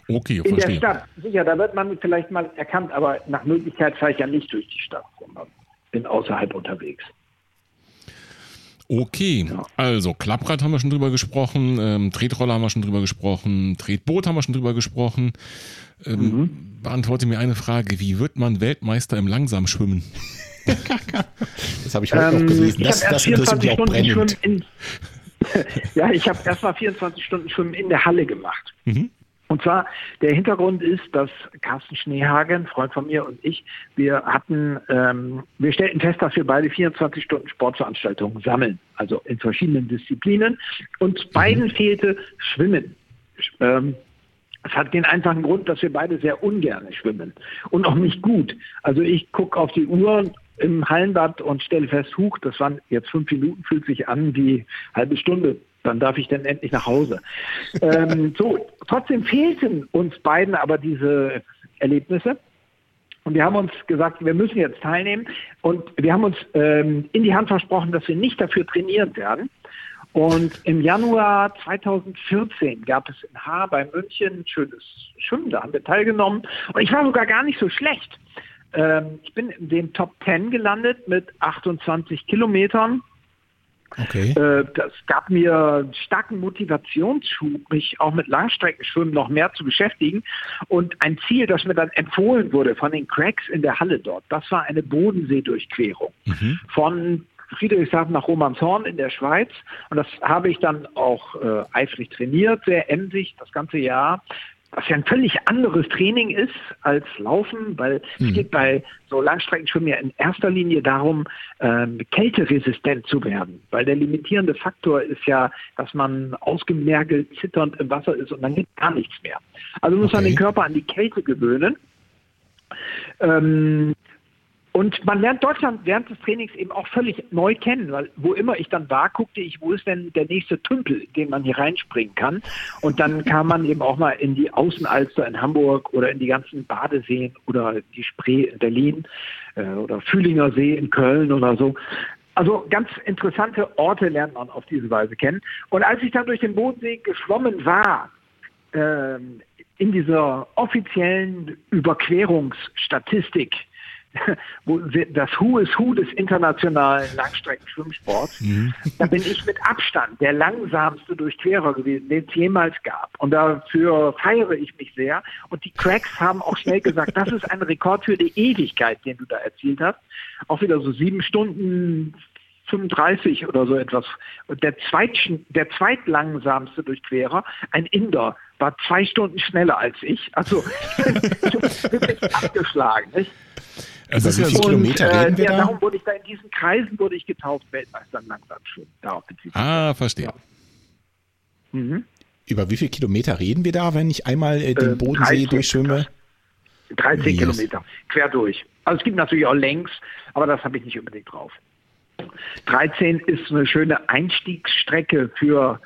Speaker 2: Okay,
Speaker 4: In der Stadt, sicher, da wird man vielleicht mal erkannt, aber nach Möglichkeit fahre ich ja nicht durch die Stadt, sondern bin außerhalb unterwegs.
Speaker 2: Okay, ja. also Klapprad haben wir schon drüber gesprochen, ähm, Tretroller haben wir schon drüber gesprochen, Tretboot haben wir schon drüber gesprochen. Ähm, mhm. Beantworte mir eine Frage, wie wird man Weltmeister im Langsamschwimmen?
Speaker 3: das habe ich heute ähm, noch gelesen. Das, das interessiert mich auch brennend. In,
Speaker 4: ja, ich habe erst mal 24 Stunden Schwimmen in der Halle gemacht. Mhm. Und zwar, der Hintergrund ist, dass Carsten Schneehagen, Freund von mir und ich, wir hatten, ähm, wir stellten fest, dass wir beide 24 Stunden Sportveranstaltungen sammeln, also in verschiedenen Disziplinen. Und beiden mhm. fehlte Schwimmen. Ähm, es hat den einfachen Grund, dass wir beide sehr ungern schwimmen und auch nicht gut. Also ich gucke auf die Uhr im Hallenbad und stelle fest, huch, das waren jetzt fünf Minuten, fühlt sich an wie halbe Stunde dann darf ich dann endlich nach Hause. ähm, so, trotzdem fehlten uns beiden aber diese Erlebnisse. Und wir haben uns gesagt, wir müssen jetzt teilnehmen. Und wir haben uns ähm, in die Hand versprochen, dass wir nicht dafür trainieren werden. Und im Januar 2014 gab es in Haar bei München ein schönes Schwimmen, da haben wir teilgenommen. Und ich war sogar gar nicht so schlecht. Ähm, ich bin in den Top 10 gelandet mit 28 Kilometern Okay. Äh, das gab mir einen starken Motivationsschub, mich auch mit Langstreckenschwimmen noch mehr zu beschäftigen. Und ein Ziel, das mir dann empfohlen wurde von den Cracks in der Halle dort, das war eine Bodenseedurchquerung mhm. von Friedrichshafen nach Romanshorn in der Schweiz. Und das habe ich dann auch äh, eifrig trainiert, sehr emsig das ganze Jahr was ja ein völlig anderes Training ist als Laufen, weil mhm. es geht bei so Langstreckenschwimmen ja in erster Linie darum, ähm, kälteresistent zu werden, weil der limitierende Faktor ist ja, dass man ausgemergelt, zitternd im Wasser ist und dann geht gar nichts mehr. Also muss okay. man den Körper an die Kälte gewöhnen. Ähm, und man lernt Deutschland während des Trainings eben auch völlig neu kennen, weil wo immer ich dann war, guckte ich, wo ist denn der nächste Tümpel, den man hier reinspringen kann. Und dann kam man eben auch mal in die Außenalster in Hamburg oder in die ganzen Badeseen oder die Spree in Berlin äh, oder Fühlinger See in Köln oder so. Also ganz interessante Orte lernt man auf diese Weise kennen. Und als ich dann durch den Bodensee geschwommen war, äh, in dieser offiziellen Überquerungsstatistik, wo das Who is Who des internationalen Langstreckenschwimmsports, mhm. da bin ich mit Abstand der langsamste Durchquerer gewesen, den es jemals gab. Und dafür feiere ich mich sehr. Und die Cracks haben auch schnell gesagt, das ist ein Rekord für die Ewigkeit, den du da erzielt hast. Auch wieder so sieben Stunden 35 oder so etwas. Und der, Zweit, der zweitlangsamste Durchquerer, ein Inder, war zwei Stunden schneller als ich. Also wirklich abgeschlagen. Nicht?
Speaker 3: Also wie viele Kilometer äh, reden wir ja, da?
Speaker 4: Darum wurde ich da in diesen Kreisen wurde ich getauft, Weltmeister langsam schon.
Speaker 2: Darauf ah, verstehe. Ja.
Speaker 3: Mhm. Über wie viele Kilometer reden wir da, wenn ich einmal äh, den äh, Bodensee durchschwimme?
Speaker 4: 13 yes. Kilometer, quer durch. Also es gibt natürlich auch längs, aber das habe ich nicht unbedingt drauf. 13 ist eine schöne Einstiegsstrecke für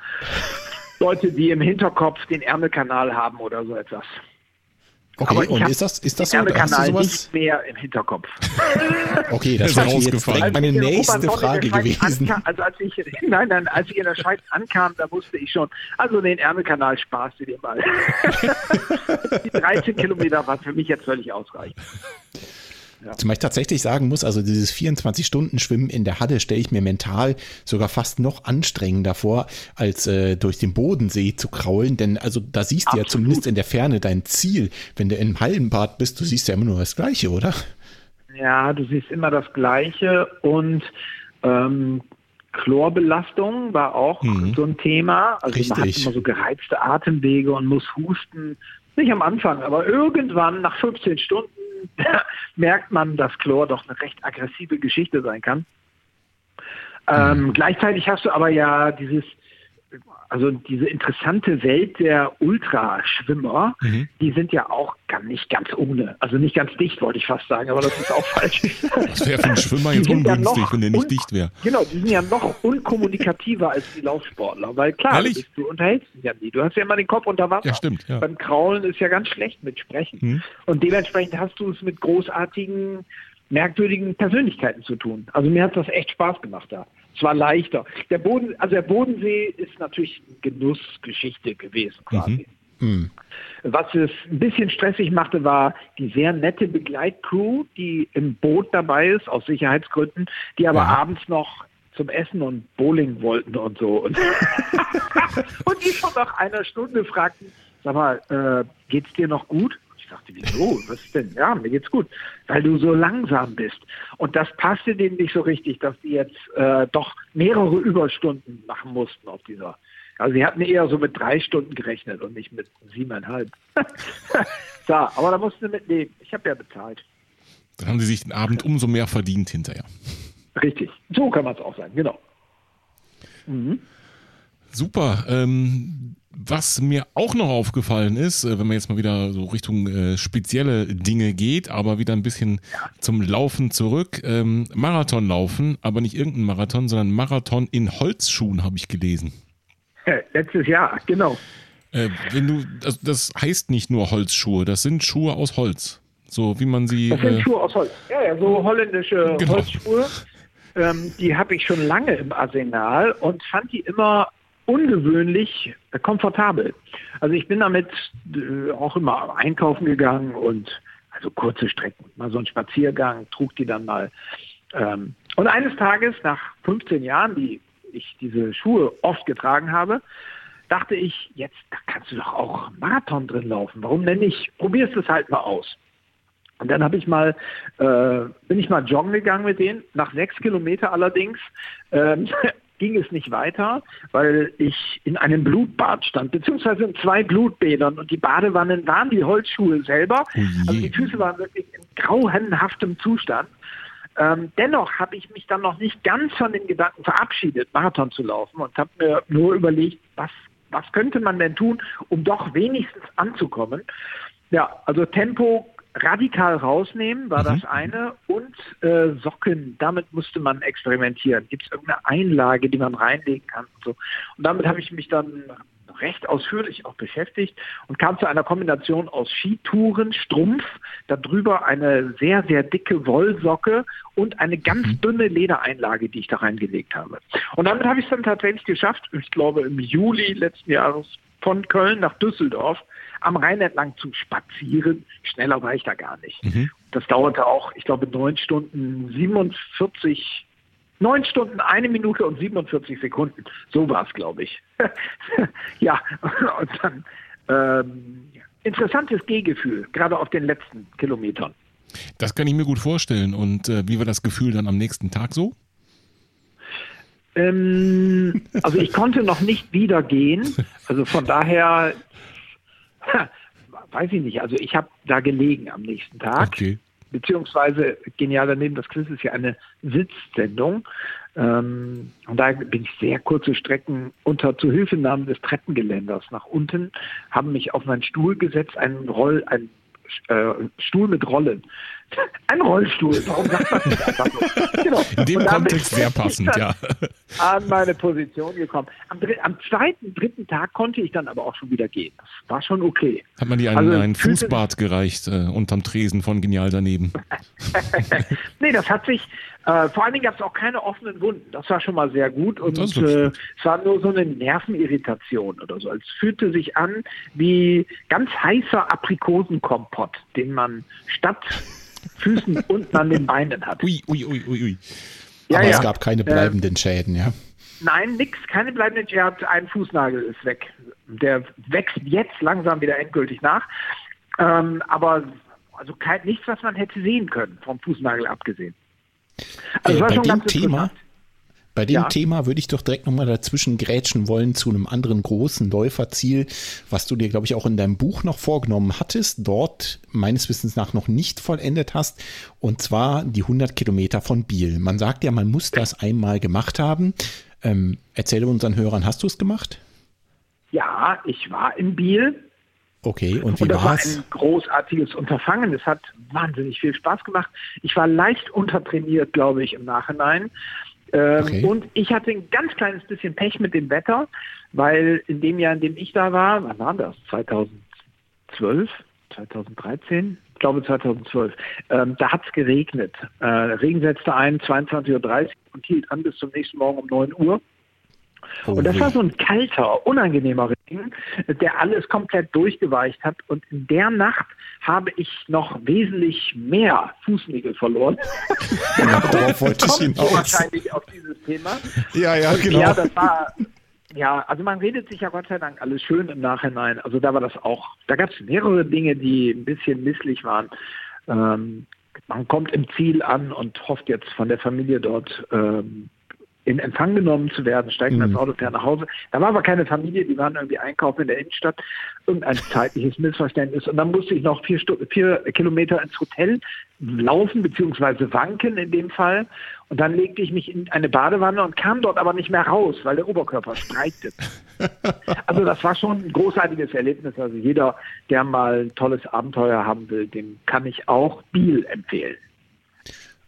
Speaker 4: Leute, die im Hinterkopf den Ärmelkanal haben oder so etwas.
Speaker 3: Okay, und ist das, ist das so?
Speaker 4: Hast du sowas? nicht mehr im Hinterkopf.
Speaker 3: okay, das wäre jetzt direkt meine nächste Frage gewesen.
Speaker 4: Ankam, also als ich, nein, nein, als ich in der Schweiz ankam, da wusste ich schon, also den Ärmelkanal sparst du dir mal. Die 13 Kilometer waren für mich jetzt völlig ausreichend.
Speaker 3: Ja. Zumal ich tatsächlich sagen muss, also dieses 24-Stunden-Schwimmen in der Halle stelle ich mir mental sogar fast noch anstrengender vor, als äh, durch den Bodensee zu kraulen. Denn also da siehst Absolut. du ja zumindest in der Ferne dein Ziel. Wenn du im Hallenbad bist, du siehst ja immer nur das Gleiche, oder?
Speaker 4: Ja, du siehst immer das Gleiche und ähm, Chlorbelastung war auch mhm. so ein Thema. Also Richtig. man hat immer so gereizte Atemwege und muss husten. Nicht am Anfang, aber irgendwann nach 15 Stunden merkt man, dass Chlor doch eine recht aggressive Geschichte sein kann. Ähm, mhm. Gleichzeitig hast du aber ja dieses also diese interessante Welt der Ultraschwimmer, mhm. die sind ja auch gar nicht ganz ohne, also nicht ganz dicht, wollte ich fast sagen, aber das ist auch falsch.
Speaker 2: Das wäre für einen Schwimmer jetzt ungünstig, ja wenn der nicht dicht wäre.
Speaker 4: Genau, die sind ja noch unkommunikativer als die Laufsportler, weil klar, du, bist, du, unterhältst dich ja nie. Du hast ja immer den Kopf unter Wasser.
Speaker 2: Ja, stimmt. Ja.
Speaker 4: Beim Kraulen ist ja ganz schlecht mit Sprechen. Mhm. Und dementsprechend hast du es mit großartigen, merkwürdigen Persönlichkeiten zu tun. Also mir hat das echt Spaß gemacht da. Es war leichter. Der Boden, also der Bodensee ist natürlich Genussgeschichte gewesen quasi. Mhm. Mhm. Was es ein bisschen stressig machte, war die sehr nette Begleitcrew, die im Boot dabei ist, aus Sicherheitsgründen, die aber ja. abends noch zum Essen und Bowling wollten und so. Und, und die schon nach einer Stunde fragten, sag mal, äh, geht's dir noch gut? Ich dachte, wieso? Was denn? Ja, mir geht's gut. Weil du so langsam bist. Und das passte denen nicht so richtig, dass die jetzt äh, doch mehrere Überstunden machen mussten auf dieser. Also sie hatten eher so mit drei Stunden gerechnet und nicht mit siebeneinhalb. so, aber da mussten sie mitnehmen. Ich habe ja bezahlt.
Speaker 2: Dann haben sie sich den Abend umso mehr verdient hinterher.
Speaker 4: Richtig. So kann man es auch sagen, genau.
Speaker 2: Mhm. Super. Ähm, was mir auch noch aufgefallen ist, äh, wenn man jetzt mal wieder so Richtung äh, spezielle Dinge geht, aber wieder ein bisschen zum Laufen zurück. Ähm, Marathon laufen, aber nicht irgendein Marathon, sondern Marathon in Holzschuhen habe ich gelesen.
Speaker 4: Ja, letztes Jahr, genau.
Speaker 2: Äh, wenn du, also das heißt nicht nur Holzschuhe, das sind Schuhe aus Holz. So wie man sie.
Speaker 4: Das sind äh, Schuhe aus Holz. Ja, ja, so holländische genau. Holzschuhe. Ähm, die habe ich schon lange im Arsenal und fand die immer ungewöhnlich komfortabel. Also ich bin damit äh, auch immer einkaufen gegangen und also kurze Strecken, mal so ein Spaziergang, trug die dann mal. Ähm, und eines Tages, nach 15 Jahren, die ich diese Schuhe oft getragen habe, dachte ich, jetzt kannst du doch auch Marathon drin laufen. Warum denn nicht? Probierst es halt mal aus. Und dann habe ich mal, äh, bin ich mal joggen gegangen mit denen. Nach sechs Kilometer allerdings ähm, ging es nicht weiter, weil ich in einem Blutbad stand, beziehungsweise in zwei Blutbädern und die Badewannen waren die Holzschuhe selber. Oh also die Füße waren wirklich in grauenhaftem Zustand. Ähm, dennoch habe ich mich dann noch nicht ganz von den Gedanken verabschiedet, Marathon zu laufen und habe mir nur überlegt, was, was könnte man denn tun, um doch wenigstens anzukommen. Ja, also Tempo radikal rausnehmen war mhm. das eine und äh, Socken, damit musste man experimentieren. Gibt es irgendeine Einlage, die man reinlegen kann und so. Und damit habe ich mich dann recht ausführlich auch beschäftigt und kam zu einer Kombination aus Skitouren, Strumpf, darüber eine sehr, sehr dicke Wollsocke und eine ganz mhm. dünne Ledereinlage, die ich da reingelegt habe. Und damit habe ich es dann tatsächlich geschafft, ich glaube im Juli letzten Jahres von Köln nach Düsseldorf am Rhein entlang zu spazieren. Schneller war ich da gar nicht. Mhm. Das dauerte auch, ich glaube, neun Stunden 47, neun Stunden, eine Minute und 47 Sekunden. So war es, glaube ich. ja, und dann ähm, interessantes Gehgefühl, gerade auf den letzten Kilometern.
Speaker 2: Das kann ich mir gut vorstellen. Und äh, wie war das Gefühl dann am nächsten Tag so?
Speaker 4: Ähm, also ich konnte noch nicht wieder gehen. Also von daher weiß ich nicht. Also ich habe da gelegen am nächsten Tag. Okay. Beziehungsweise genial daneben, das Quiz ist ja eine Sitzsendung. Ähm, und da bin ich sehr kurze Strecken unter Zuhilfenahme des Treppengeländers nach unten, haben mich auf meinen Stuhl gesetzt, einen Roll, einen äh, Stuhl mit Rollen. Ein Rollstuhl, warum sagt man das einfach so?
Speaker 2: Genau. In dem Kontext sehr passend, ja.
Speaker 4: An meine Position gekommen. Am, am, zweiten, dritten Tag konnte ich dann aber auch schon wieder gehen. Das war schon okay.
Speaker 2: Hat man dir einen, also, einen Fußbad gereicht äh, unterm Tresen von Genial daneben?
Speaker 4: nee, das hat sich, äh, vor allen Dingen gab es auch keine offenen Wunden. Das war schon mal sehr gut. Und äh, es war nur so eine Nervenirritation oder so. Es fühlte sich an wie ganz heißer Aprikosenkompott, den man statt Füßen unten an den Beinen hat.
Speaker 2: Ui, ui, ui, ui, ui.
Speaker 3: Ja, Aber ja. es gab keine bleibenden äh, Schäden, ja?
Speaker 4: Nein, nix, keine bleibenden Schäden. Ein Fußnagel ist weg. Der wächst jetzt langsam wieder endgültig nach. Ähm, aber also kein, nichts, was man hätte sehen können, vom Fußnagel abgesehen.
Speaker 3: Also äh, bei dem Thema, bei dem ja. Thema würde ich doch direkt nochmal dazwischen grätschen wollen zu einem anderen großen Läuferziel, was du dir, glaube ich, auch in deinem Buch noch vorgenommen hattest, dort meines Wissens nach noch nicht vollendet hast, und zwar die 100 Kilometer von Biel. Man sagt ja, man muss das einmal gemacht haben. Ähm, erzähle unseren Hörern, hast du es gemacht?
Speaker 4: Ja, ich war in Biel
Speaker 3: Okay, und wie
Speaker 4: und
Speaker 3: das
Speaker 4: war es? ein großartiges Unterfangen. Es hat wahnsinnig viel Spaß gemacht. Ich war leicht untertrainiert, glaube ich, im Nachhinein. Ähm, okay. Und ich hatte ein ganz kleines bisschen Pech mit dem Wetter, weil in dem Jahr, in dem ich da war, wann war das? 2012? 2013? Ich glaube 2012. Ähm, da hat es geregnet. Äh, Regen setzte ein, 22.30 Uhr und hielt an bis zum nächsten Morgen um 9 Uhr. Oh, und das war so ein kalter, unangenehmer Regen, der alles komplett durchgeweicht hat. Und in der Nacht habe ich noch wesentlich mehr Fußnägel verloren.
Speaker 3: Ja, darauf wollte ich hinaus.
Speaker 4: Wahrscheinlich auf dieses Thema.
Speaker 3: Ja, ja, genau.
Speaker 4: Ja, das war, ja, also man redet sich ja Gott sei Dank alles schön im Nachhinein. Also da war das auch, da gab es mehrere Dinge, die ein bisschen misslich waren. Ähm, man kommt im Ziel an und hofft jetzt von der Familie dort ähm, in Empfang genommen zu werden, steigt mhm. ins Auto, fährt nach Hause. Da war aber keine Familie, die waren irgendwie einkaufen in der Innenstadt. Irgendein zeitliches Missverständnis. Und dann musste ich noch vier, Stu vier Kilometer ins Hotel laufen, beziehungsweise wanken in dem Fall. Und dann legte ich mich in eine Badewanne und kam dort aber nicht mehr raus, weil der Oberkörper streikte. also das war schon ein großartiges Erlebnis. Also jeder, der mal ein tolles Abenteuer haben will, dem kann ich auch Biel empfehlen.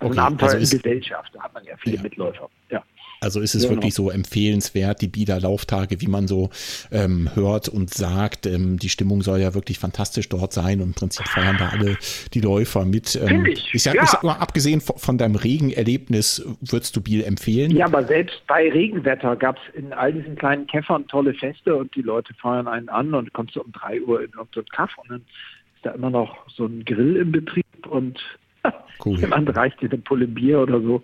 Speaker 4: Also okay, ein Abenteuer also in Gesellschaft, da hat man ja viele ja. Mitläufer. Ja.
Speaker 3: Also ist es ja, wirklich genau. so empfehlenswert, die Bieder Lauftage, wie man so ähm, hört und sagt. Ähm, die Stimmung soll ja wirklich fantastisch dort sein und im Prinzip feiern da alle die Läufer mit.
Speaker 4: Ähm, ich,
Speaker 3: ich, sag, ja. ich sag mal, abgesehen von, von deinem Regenerlebnis, würdest du Biel empfehlen?
Speaker 4: Ja, aber selbst bei Regenwetter gab es in all diesen kleinen Käffern tolle Feste und die Leute feuern einen an und kommst du um drei Uhr in irgendeinen Kaff und dann ist da immer noch so ein Grill im Betrieb und cool. jemand reicht dir eine Pulle Bier oder so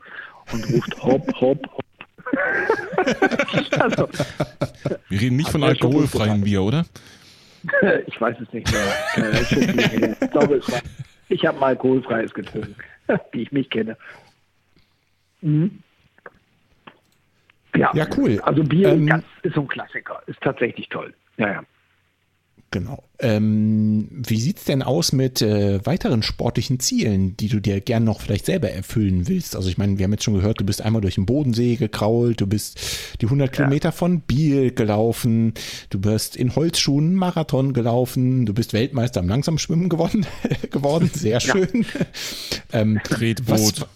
Speaker 4: und ruft hopp, hopp, hopp
Speaker 2: also, Wir reden nicht von alkoholfreiem Bier, oder?
Speaker 4: ich weiß es nicht mehr. ich glaube, es war, ich habe mal alkoholfreies getrunken, wie ich mich kenne. Mhm. Ja.
Speaker 3: ja, cool.
Speaker 4: Also Bier ähm, ist so ein Klassiker, ist tatsächlich toll. Ja, ja.
Speaker 3: Genau. Ähm, wie sieht es denn aus mit äh, weiteren sportlichen Zielen, die du dir gern noch vielleicht selber erfüllen willst? Also ich meine, wir haben jetzt schon gehört, du bist einmal durch den Bodensee gekrault, du bist die 100 ja. Kilometer von Biel gelaufen, du bist in Holzschuhen Marathon gelaufen, du bist Weltmeister im Langsamschwimmen gewonnen, geworden, sehr schön.
Speaker 2: Ja. ähm, Tretboot. Was,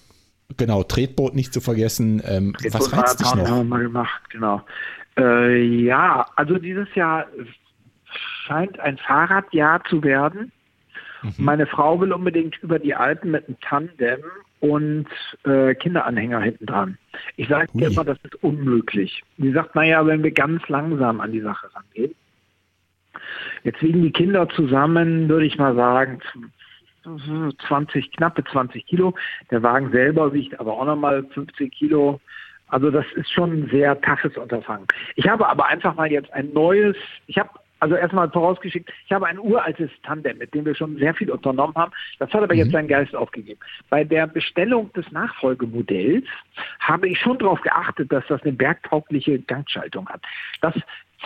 Speaker 3: genau, Tretboot nicht zu vergessen. Ähm, was reizt dich noch?
Speaker 4: Haben wir mal gemacht, genau. Äh, ja, also dieses Jahr scheint ein Fahrradjahr zu werden. Mhm. Meine Frau will unbedingt über die Alpen mit einem Tandem und äh, Kinderanhänger hinten dran. Ich sage ihr immer, das ist unmöglich. Sie sagt, naja, wenn wir ganz langsam an die Sache rangehen. Jetzt wiegen die Kinder zusammen, würde ich mal sagen, 20, knappe 20 Kilo. Der Wagen selber wiegt aber auch nochmal 50 Kilo. Also das ist schon ein sehr toughes Unterfangen. Ich habe aber einfach mal jetzt ein neues, ich habe also erstmal vorausgeschickt, ich habe ein uraltes Tandem, mit dem wir schon sehr viel unternommen haben. Das hat aber mhm. jetzt seinen Geist aufgegeben. Bei der Bestellung des Nachfolgemodells habe ich schon darauf geachtet, dass das eine bergtaugliche Gangschaltung hat. Das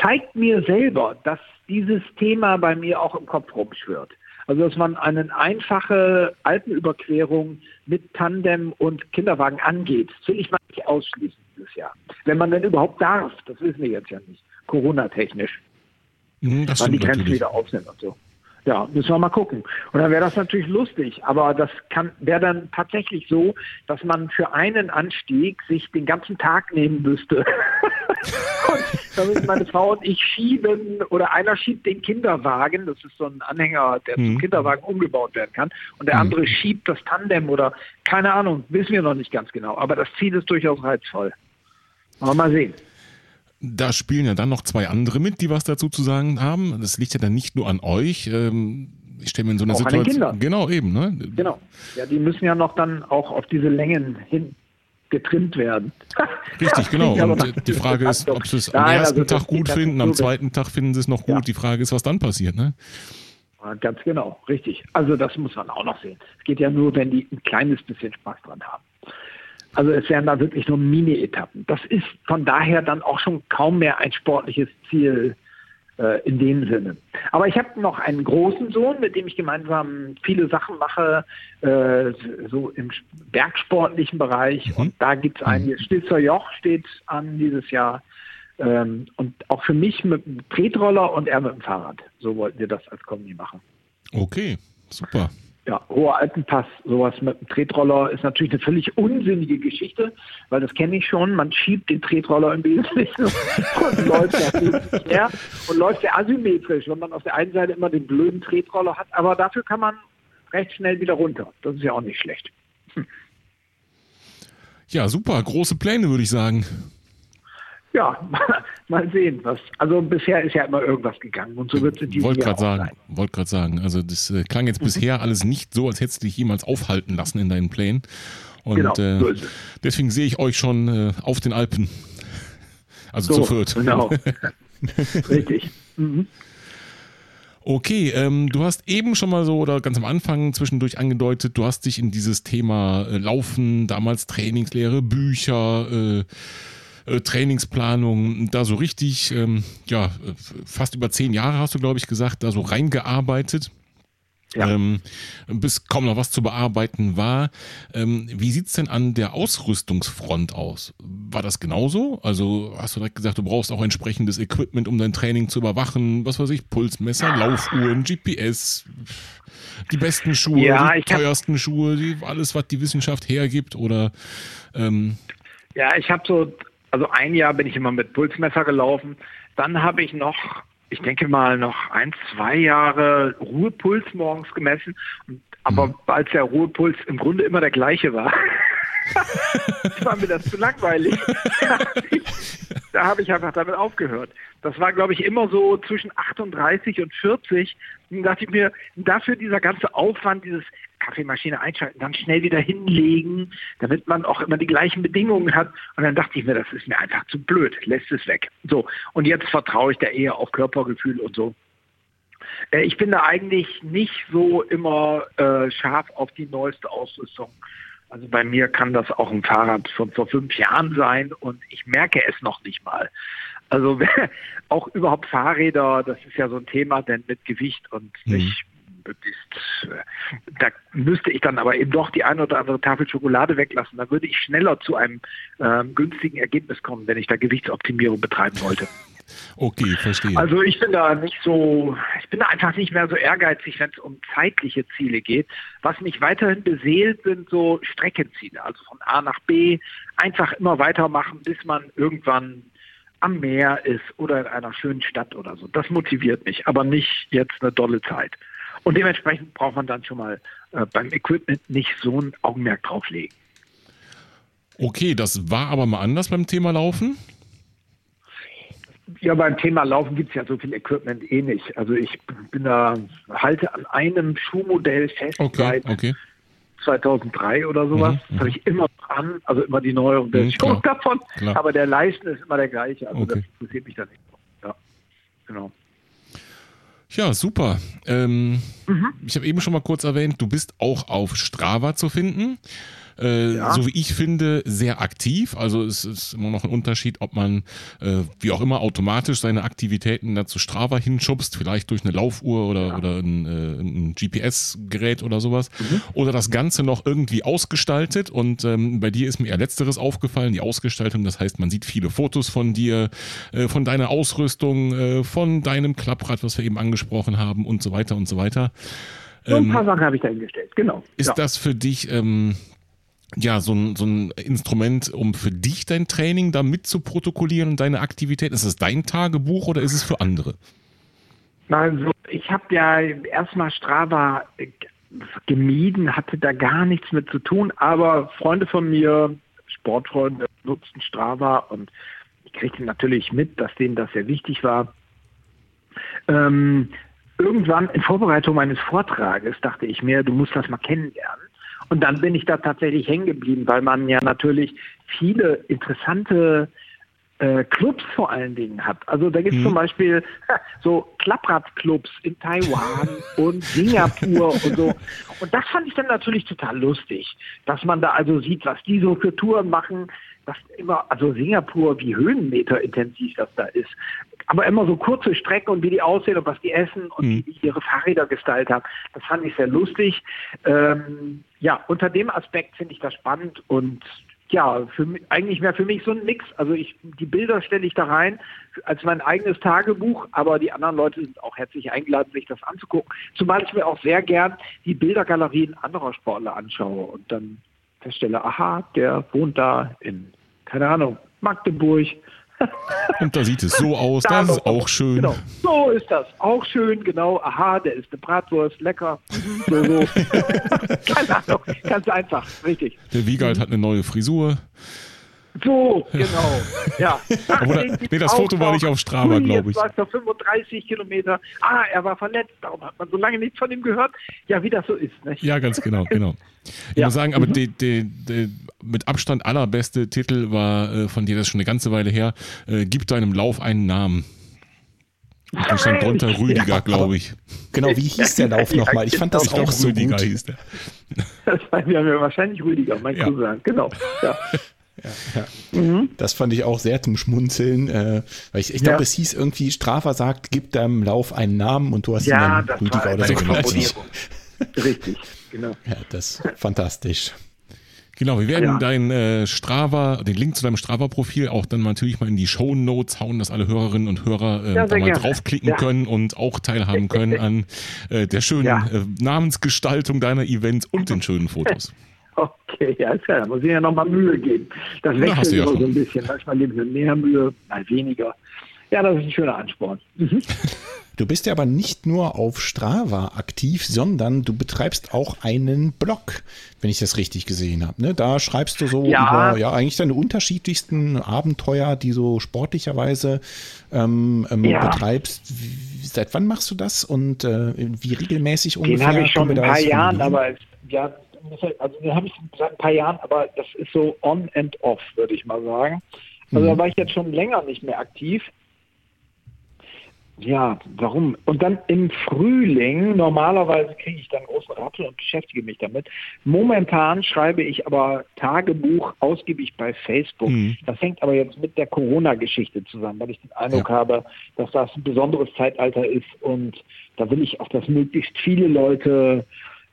Speaker 4: zeigt mir selber, dass dieses Thema bei mir auch im Kopf rumschwirrt. Also dass man eine einfache Alpenüberquerung mit Tandem und Kinderwagen angeht, das will ich mal nicht ausschließen dieses Jahr. Wenn man denn überhaupt darf, das wissen wir jetzt ja nicht, Corona-technisch. Mhm, das wann die Grenzen natürlich. wieder auf sind und so. Ja, müssen wir mal gucken. Und dann wäre das natürlich lustig, aber das kann wäre dann tatsächlich so, dass man für einen Anstieg sich den ganzen Tag nehmen müsste. und dann müssen meine Frau und ich schieben oder einer schiebt den Kinderwagen, das ist so ein Anhänger, der mhm. zum Kinderwagen umgebaut werden kann, und der mhm. andere schiebt das Tandem oder keine Ahnung, wissen wir noch nicht ganz genau. Aber das Ziel ist durchaus reizvoll. Aber mal sehen.
Speaker 2: Da spielen ja dann noch zwei andere mit, die was dazu zu sagen haben. Das liegt ja dann nicht nur an euch. Ähm, ich stelle mir in so einer auch Situation. Genau, eben, ne?
Speaker 4: Genau. Ja, die müssen ja noch dann auch auf diese Längen hin getrimmt werden.
Speaker 2: Richtig, genau. Und die Frage ist, ob sie es am ersten also Tag gut finden, am zweiten Tag finden sie es noch gut. Ja. Die Frage ist, was dann passiert, ne?
Speaker 4: Ganz genau, richtig. Also das muss man auch noch sehen. Es geht ja nur, wenn die ein kleines bisschen Spaß dran haben. Also es wären da wirklich nur Mini-Etappen. Das ist von daher dann auch schon kaum mehr ein sportliches Ziel äh, in dem Sinne. Aber ich habe noch einen großen Sohn, mit dem ich gemeinsam viele Sachen mache, äh, so im bergsportlichen Bereich. Mhm. Und da gibt es einige. Mhm. Stilzer Joch steht an dieses Jahr. Ähm, und auch für mich mit dem Tretroller und er mit dem Fahrrad. So wollten wir das als Kombi machen.
Speaker 2: Okay, super
Speaker 4: ja, hoher Alpenpass, sowas mit dem Tretroller ist natürlich eine völlig unsinnige Geschichte, weil das kenne ich schon. Man schiebt den Tretroller im Wesentlichen und läuft sehr asymmetrisch, wenn man auf der einen Seite immer den blöden Tretroller hat, aber dafür kann man recht schnell wieder runter. Das ist ja auch nicht schlecht. Hm.
Speaker 2: Ja, super, große Pläne würde ich sagen.
Speaker 4: Ja, mal, mal, sehen, was. Also bisher ist ja immer irgendwas gegangen und so wird es in diesem
Speaker 2: Wollte gerade sagen, wollte gerade sagen. Also das äh, klang jetzt mhm. bisher alles nicht so, als hättest du dich jemals aufhalten lassen in deinen Plänen. Und genau, äh, so deswegen sehe ich euch schon äh, auf den Alpen. Also so, zu viert. Genau. Richtig. Mhm. Okay, ähm, du hast eben schon mal so oder ganz am Anfang zwischendurch angedeutet, du hast dich in dieses Thema äh, Laufen, damals Trainingslehre, Bücher, äh, äh, Trainingsplanung, da so richtig, ähm, ja, fast über zehn Jahre hast du, glaube ich, gesagt, da so reingearbeitet. Ja. Ähm, bis kaum noch was zu bearbeiten war. Ähm, wie sieht es denn an der Ausrüstungsfront aus? War das genauso? Also hast du direkt gesagt, du brauchst auch entsprechendes Equipment, um dein Training zu überwachen? Was weiß ich, Pulsmesser, Laufuhren, GPS, die besten Schuhe, ja, die teuersten Schuhe, die, alles, was die Wissenschaft hergibt? Oder
Speaker 4: ähm Ja, ich habe so, also ein Jahr bin ich immer mit Pulsmesser gelaufen. Dann habe ich noch ich denke mal, noch ein, zwei Jahre Ruhepuls morgens gemessen. Aber mhm. als der Ruhepuls im Grunde immer der gleiche war, war mir das zu langweilig. da habe ich einfach damit aufgehört. Das war, glaube ich, immer so zwischen 38 und 40. Und dachte ich mir, dafür dieser ganze Aufwand, dieses Kaffeemaschine einschalten, dann schnell wieder hinlegen, damit man auch immer die gleichen Bedingungen hat. Und dann dachte ich mir, das ist mir einfach zu blöd, lässt es weg. So, und jetzt vertraue ich da eher auf Körpergefühl und so. Äh, ich bin da eigentlich nicht so immer äh, scharf auf die neueste Ausrüstung. Also bei mir kann das auch ein Fahrrad von vor fünf Jahren sein und ich merke es noch nicht mal. Also auch überhaupt Fahrräder, das ist ja so ein Thema, denn mit Gewicht und mhm. nicht ist, da müsste ich dann aber eben doch die eine oder andere Tafel Schokolade weglassen. Da würde ich schneller zu einem äh, günstigen Ergebnis kommen, wenn ich da Gewichtsoptimierung betreiben wollte.
Speaker 2: Okay, verstehe.
Speaker 4: Also ich bin da nicht so, ich bin da einfach nicht mehr so ehrgeizig, wenn es um zeitliche Ziele geht. Was mich weiterhin beseelt, sind so Streckenziele, also von A nach B, einfach immer weitermachen, bis man irgendwann am Meer ist oder in einer schönen Stadt oder so. Das motiviert mich, aber nicht jetzt eine dolle Zeit. Und dementsprechend braucht man dann schon mal äh, beim Equipment nicht so ein Augenmerk drauflegen.
Speaker 2: Okay, das war aber mal anders beim Thema Laufen.
Speaker 4: Ja, beim Thema Laufen gibt es ja so viel Equipment eh nicht. Also ich bin da, halte an einem Schuhmodell fest
Speaker 2: okay, seit okay.
Speaker 4: 2003 oder sowas. Mhm, das habe ich immer dran, also immer die neueren Versionen mhm, davon. Klar. Aber der Leisten ist immer der gleiche. Also okay. das interessiert mich dann nicht. Ja, genau.
Speaker 2: Ja, super. Ähm, mhm. Ich habe eben schon mal kurz erwähnt, du bist auch auf Strava zu finden äh, ja. so wie ich finde, sehr aktiv. Also es ist immer noch ein Unterschied, ob man äh, wie auch immer automatisch seine Aktivitäten da zu Strava hinschubst, vielleicht durch eine Laufuhr oder, ja. oder ein, äh, ein GPS-Gerät oder sowas. Mhm. Oder das Ganze noch irgendwie ausgestaltet. Und ähm, bei dir ist mir eher letzteres aufgefallen, die Ausgestaltung. Das heißt, man sieht viele Fotos von dir, äh, von deiner Ausrüstung, äh, von deinem Klapprad, was wir eben angesprochen haben und so weiter und so weiter.
Speaker 4: So ein paar ähm, Sachen habe ich da hingestellt, genau.
Speaker 2: Ist ja. das für dich ähm, ja, so ein, so ein Instrument, um für dich dein Training da mit zu protokollieren und deine Aktivität? Ist es dein Tagebuch oder ist es für andere?
Speaker 4: Nein, so, ich habe ja erstmal Strava gemieden, hatte da gar nichts mit zu tun, aber Freunde von mir, Sportfreunde, nutzten Strava und ich kriegte natürlich mit, dass denen das sehr wichtig war. Ähm, irgendwann in Vorbereitung meines Vortrages dachte ich mir, du musst das mal kennenlernen. Und dann bin ich da tatsächlich hängen geblieben, weil man ja natürlich viele interessante äh, Clubs vor allen Dingen hat. Also da gibt es mhm. zum Beispiel so Klappradclubs in Taiwan und Singapur und so. Und das fand ich dann natürlich total lustig, dass man da also sieht, was die so für Touren machen, dass immer, also Singapur, wie Höhenmeter intensiv das da ist aber immer so kurze Strecken und wie die aussehen und was die essen und mhm. wie die ihre Fahrräder gestaltet haben. Das fand ich sehr lustig. Ähm, ja, unter dem Aspekt finde ich das spannend und ja, für eigentlich wäre für mich so ein Mix. Also ich, die Bilder stelle ich da rein als mein eigenes Tagebuch, aber die anderen Leute sind auch herzlich eingeladen, sich das anzugucken. Zumal ich mir auch sehr gern die Bildergalerien anderer Sportler anschaue und dann feststelle, aha, der wohnt da in, keine Ahnung, Magdeburg
Speaker 2: und da sieht es so aus, da das ist auch schön.
Speaker 4: Genau, so ist das. Auch schön, genau. Aha, der ist eine Bratwurst, lecker. So, so. Keine Ahnung, ganz einfach, richtig.
Speaker 2: Der Wiegald hat eine neue Frisur.
Speaker 4: So, genau. Ja.
Speaker 2: Ach, Oder, nee, das Foto war nicht auf Strava, glaube ich.
Speaker 4: War es 35 Kilometer. Ah, er war verletzt, darum hat man so lange nichts von ihm gehört. Ja, wie das so ist. Nicht?
Speaker 2: Ja, ganz genau, genau. Ich ja. muss sagen, aber mhm. die, die, die, mit Abstand allerbeste Titel war äh, von dir, das ist schon eine ganze Weile her, äh, Gib deinem Lauf einen Namen. Da stand drunter Rüdiger, ja, glaube ich.
Speaker 3: Genau, wie hieß der Lauf nochmal? Ich fand das ich auch so Rüdiger gut. hieß der.
Speaker 4: Das war ja wahrscheinlich Rüdiger, mein ja. Cousin. Genau, ja.
Speaker 3: Ja, ja. Mhm. Das fand ich auch sehr zum Schmunzeln, äh, weil ich, ich glaube, es hieß irgendwie, Strafer sagt, gib deinem Lauf einen Namen und du hast
Speaker 4: ja, ihn dann Rüdiger oder so genannt. Richtig, genau.
Speaker 3: Ja, das ist fantastisch.
Speaker 2: Genau, wir werden ja. dein äh, Strava, den Link zu deinem Strava-Profil auch dann natürlich mal in die Show Notes hauen, dass alle Hörerinnen und Hörer äh, ja, da mal gerne. draufklicken ja. können und auch teilhaben können an äh, der schönen äh, Namensgestaltung deiner Events und den schönen Fotos.
Speaker 4: Okay, ja, ja, da muss ich ja nochmal Mühe geben. Das wechselt immer so ein bisschen. Manchmal geben wir mehr Mühe, mal weniger. Ja, das ist ein schöner Ansporn. Mhm.
Speaker 3: Du bist ja aber nicht nur auf Strava aktiv, sondern du betreibst auch einen Blog, wenn ich das richtig gesehen habe. Ne? Da schreibst du so ja. über ja eigentlich deine unterschiedlichsten Abenteuer, die so sportlicherweise ähm, ähm, ja. betreibst. Wie, seit wann machst du das und äh, wie regelmäßig
Speaker 4: Den
Speaker 3: ungefähr?
Speaker 4: Den habe ich schon ein paar Jahren, aber ja, also den habe ich seit ein paar Jahren, aber das ist so on and off, würde ich mal sagen. Also mhm. da war ich jetzt schon länger nicht mehr aktiv. Ja, warum? Und dann im Frühling, normalerweise kriege ich dann großen Rappel und beschäftige mich damit. Momentan schreibe ich aber Tagebuch ausgiebig bei Facebook. Mhm. Das hängt aber jetzt mit der Corona-Geschichte zusammen, weil ich den Eindruck ja. habe, dass das ein besonderes Zeitalter ist und da will ich auch, dass möglichst viele Leute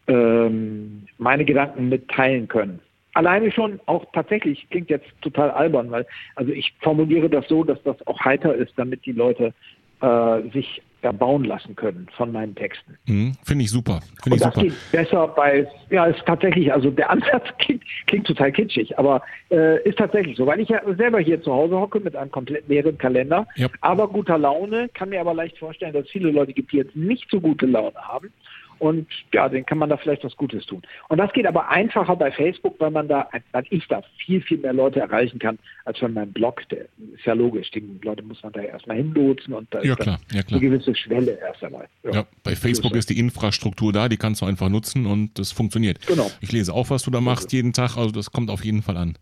Speaker 4: ähm, meine Gedanken mitteilen können alleine schon auch tatsächlich, klingt jetzt total albern, weil also ich formuliere das so, dass das auch heiter ist, damit die Leute äh, sich erbauen lassen können von meinen Texten.
Speaker 2: Mhm, Finde ich super. Find
Speaker 4: und das super. geht besser bei, ja, ist tatsächlich, also der Ansatz klingt, klingt total kitschig, aber äh, ist tatsächlich so, weil ich ja selber hier zu Hause hocke mit einem komplett leeren Kalender, yep. aber guter Laune, kann mir aber leicht vorstellen, dass viele Leute gibt, die jetzt nicht so gute Laune haben und ja, den kann man da vielleicht was Gutes tun. Und das geht aber einfacher bei Facebook, weil man da, weil ich da viel, viel mehr Leute erreichen kann, als von meinem Blog. Der ist ja logisch, die Leute muss man da erstmal hinlotsen und da
Speaker 2: ja,
Speaker 4: ist
Speaker 2: klar, ja, klar.
Speaker 4: eine gewisse Schwelle erst einmal.
Speaker 2: Ja, ja bei Facebook ist die Infrastruktur da, die kannst du einfach nutzen und das funktioniert. Genau. Ich lese auch, was du da machst jeden Tag, also das kommt auf jeden Fall an.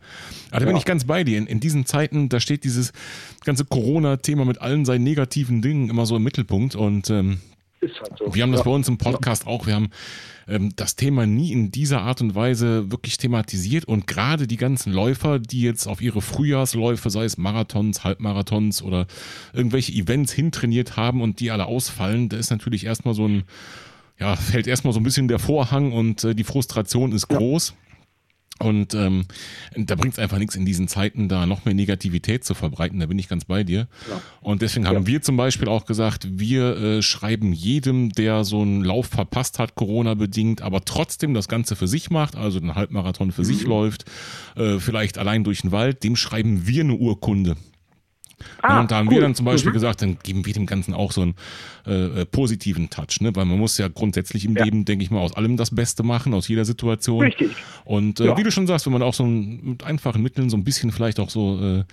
Speaker 2: Aber da bin ich ganz bei dir. In, in diesen Zeiten, da steht dieses ganze Corona-Thema mit allen seinen negativen Dingen immer so im Mittelpunkt und ähm, ist halt so. Wir haben das ja. bei uns im Podcast ja. auch. Wir haben ähm, das Thema nie in dieser Art und Weise wirklich thematisiert und gerade die ganzen Läufer, die jetzt auf ihre Frühjahrsläufe, sei es Marathons, Halbmarathons oder irgendwelche Events hintrainiert haben und die alle ausfallen, da ist natürlich erstmal so ein, ja, fällt erstmal so ein bisschen der Vorhang und äh, die Frustration ist groß. Ja. Und ähm, da bringt es einfach nichts in diesen Zeiten, da noch mehr Negativität zu verbreiten. Da bin ich ganz bei dir. Ja. Und deswegen haben ja. wir zum Beispiel auch gesagt, wir äh, schreiben jedem, der so einen Lauf verpasst hat, Corona-bedingt, aber trotzdem das Ganze für sich macht, also den Halbmarathon für mhm. sich läuft, äh, vielleicht allein durch den Wald, dem schreiben wir eine Urkunde. Ah, und da haben cool. wir dann zum Beispiel mhm. gesagt, dann geben wir dem Ganzen auch so einen äh, äh, positiven Touch, ne? weil man muss ja grundsätzlich im ja. Leben, denke ich mal, aus allem das Beste machen, aus jeder Situation. Richtig. Und äh, ja. wie du schon sagst, wenn man auch so mit einfachen Mitteln so ein bisschen vielleicht auch so äh,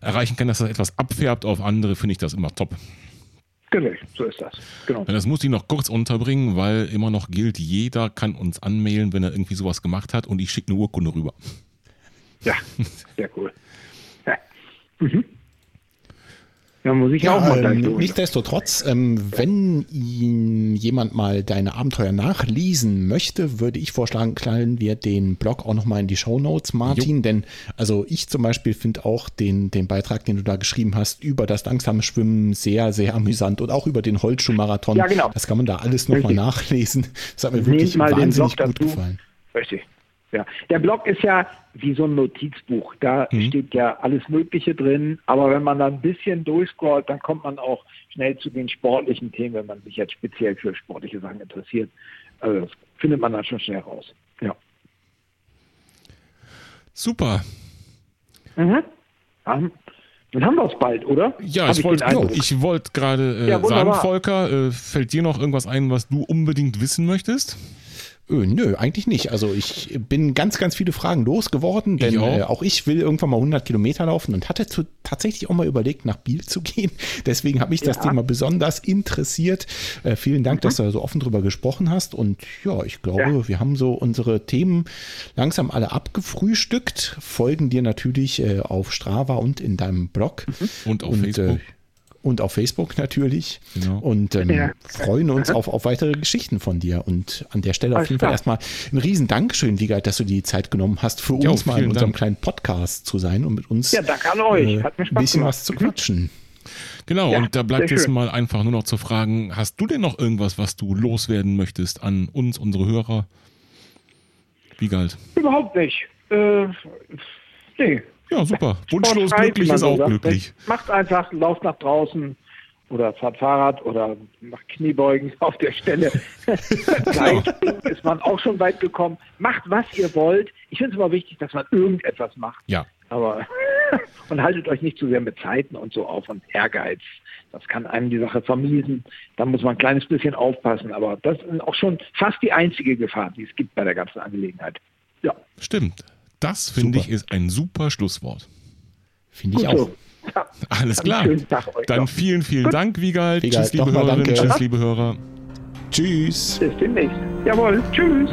Speaker 2: erreichen kann, dass das etwas abfärbt auf andere, finde ich das immer top.
Speaker 4: Genau, so ist das. Genau.
Speaker 2: Das muss ich noch kurz unterbringen, weil immer noch gilt, jeder kann uns anmailen, wenn er irgendwie sowas gemacht hat und ich schicke eine Urkunde rüber.
Speaker 4: Ja, sehr cool. Ja. Mhm. Ja, muss ich ja, auch mal
Speaker 3: ähm, Nichtsdestotrotz, ähm, wenn jemand mal deine Abenteuer nachlesen möchte, würde ich vorschlagen, knallen wir den Blog auch nochmal in die Show Notes, Martin. Jo. Denn also ich zum Beispiel finde auch den, den Beitrag, den du da geschrieben hast, über das langsame Schwimmen sehr, sehr amüsant und auch über den Holzschuhmarathon. Ja, genau. Das kann man da alles nochmal nachlesen. Das hat mir Nehmt wirklich wahnsinnig gut gefallen.
Speaker 4: Richtig. Ja, der Blog ist ja wie so ein Notizbuch. Da mhm. steht ja alles Mögliche drin. Aber wenn man da ein bisschen durchscrollt, dann kommt man auch schnell zu den sportlichen Themen, wenn man sich jetzt speziell für sportliche Sachen interessiert. Also das findet man dann schon schnell raus. Ja.
Speaker 2: Super.
Speaker 4: Mhm. Dann haben wir es bald, oder?
Speaker 2: Ja, Hab ich wollte wollt gerade äh, ja, sagen, Volker, äh, fällt dir noch irgendwas ein, was du unbedingt wissen möchtest?
Speaker 3: Öh, nö, eigentlich nicht. Also ich bin ganz, ganz viele Fragen losgeworden, denn ich auch. Äh, auch. ich will irgendwann mal 100 Kilometer laufen und hatte zu, tatsächlich auch mal überlegt, nach Biel zu gehen. Deswegen habe ich das Thema besonders interessiert. Äh, vielen Dank, mhm. dass du da so offen drüber gesprochen hast. Und ja, ich glaube, ja. wir haben so unsere Themen langsam alle abgefrühstückt. Folgen dir natürlich äh, auf Strava und in deinem Blog.
Speaker 2: Mhm. Und auf und, äh, Facebook
Speaker 3: und auf Facebook natürlich. Genau. Und ähm, ja. freuen uns auf, auf weitere Geschichten von dir. Und an der Stelle Alles auf jeden klar. Fall erstmal ein riesen Dankeschön, Wiegald, dass du die Zeit genommen hast, für ja, uns mal in unserem Dank. kleinen Podcast zu sein und mit uns
Speaker 4: ja, danke an euch. Äh, Hat
Speaker 3: mir Spaß ein bisschen gemacht. was zu quatschen.
Speaker 2: Genau, ja, und da bleibt jetzt mal einfach nur noch zu fragen, hast du denn noch irgendwas, was du loswerden möchtest an uns, unsere Hörer? Wiegald?
Speaker 4: Überhaupt nicht. Äh,
Speaker 2: nee, ja, super. Wunschlos glücklich ist auch sagt. glücklich.
Speaker 4: Macht einfach, lauft nach draußen oder fahrt Fahrrad oder macht Kniebeugen auf der Stelle. Vielleicht ist man auch schon weit gekommen. Macht, was ihr wollt. Ich finde es immer wichtig, dass man irgendetwas macht.
Speaker 2: Ja.
Speaker 4: Aber und haltet euch nicht zu sehr mit Zeiten und so auf und Ehrgeiz. Das kann einem die Sache vermiesen. Da muss man ein kleines bisschen aufpassen. Aber das ist auch schon fast die einzige Gefahr, die es gibt bei der ganzen Angelegenheit. Ja.
Speaker 2: Stimmt. Das finde ich ist ein super Schlusswort.
Speaker 3: Finde ich auch.
Speaker 2: Ja. Alles klar. Dann vielen, vielen Gut. Dank, Wiegald. Wiegald. Tschüss, liebe Hörerinnen. Tschüss, liebe Hörer.
Speaker 3: Tschüss.
Speaker 4: Bis demnächst. Jawohl. Tschüss.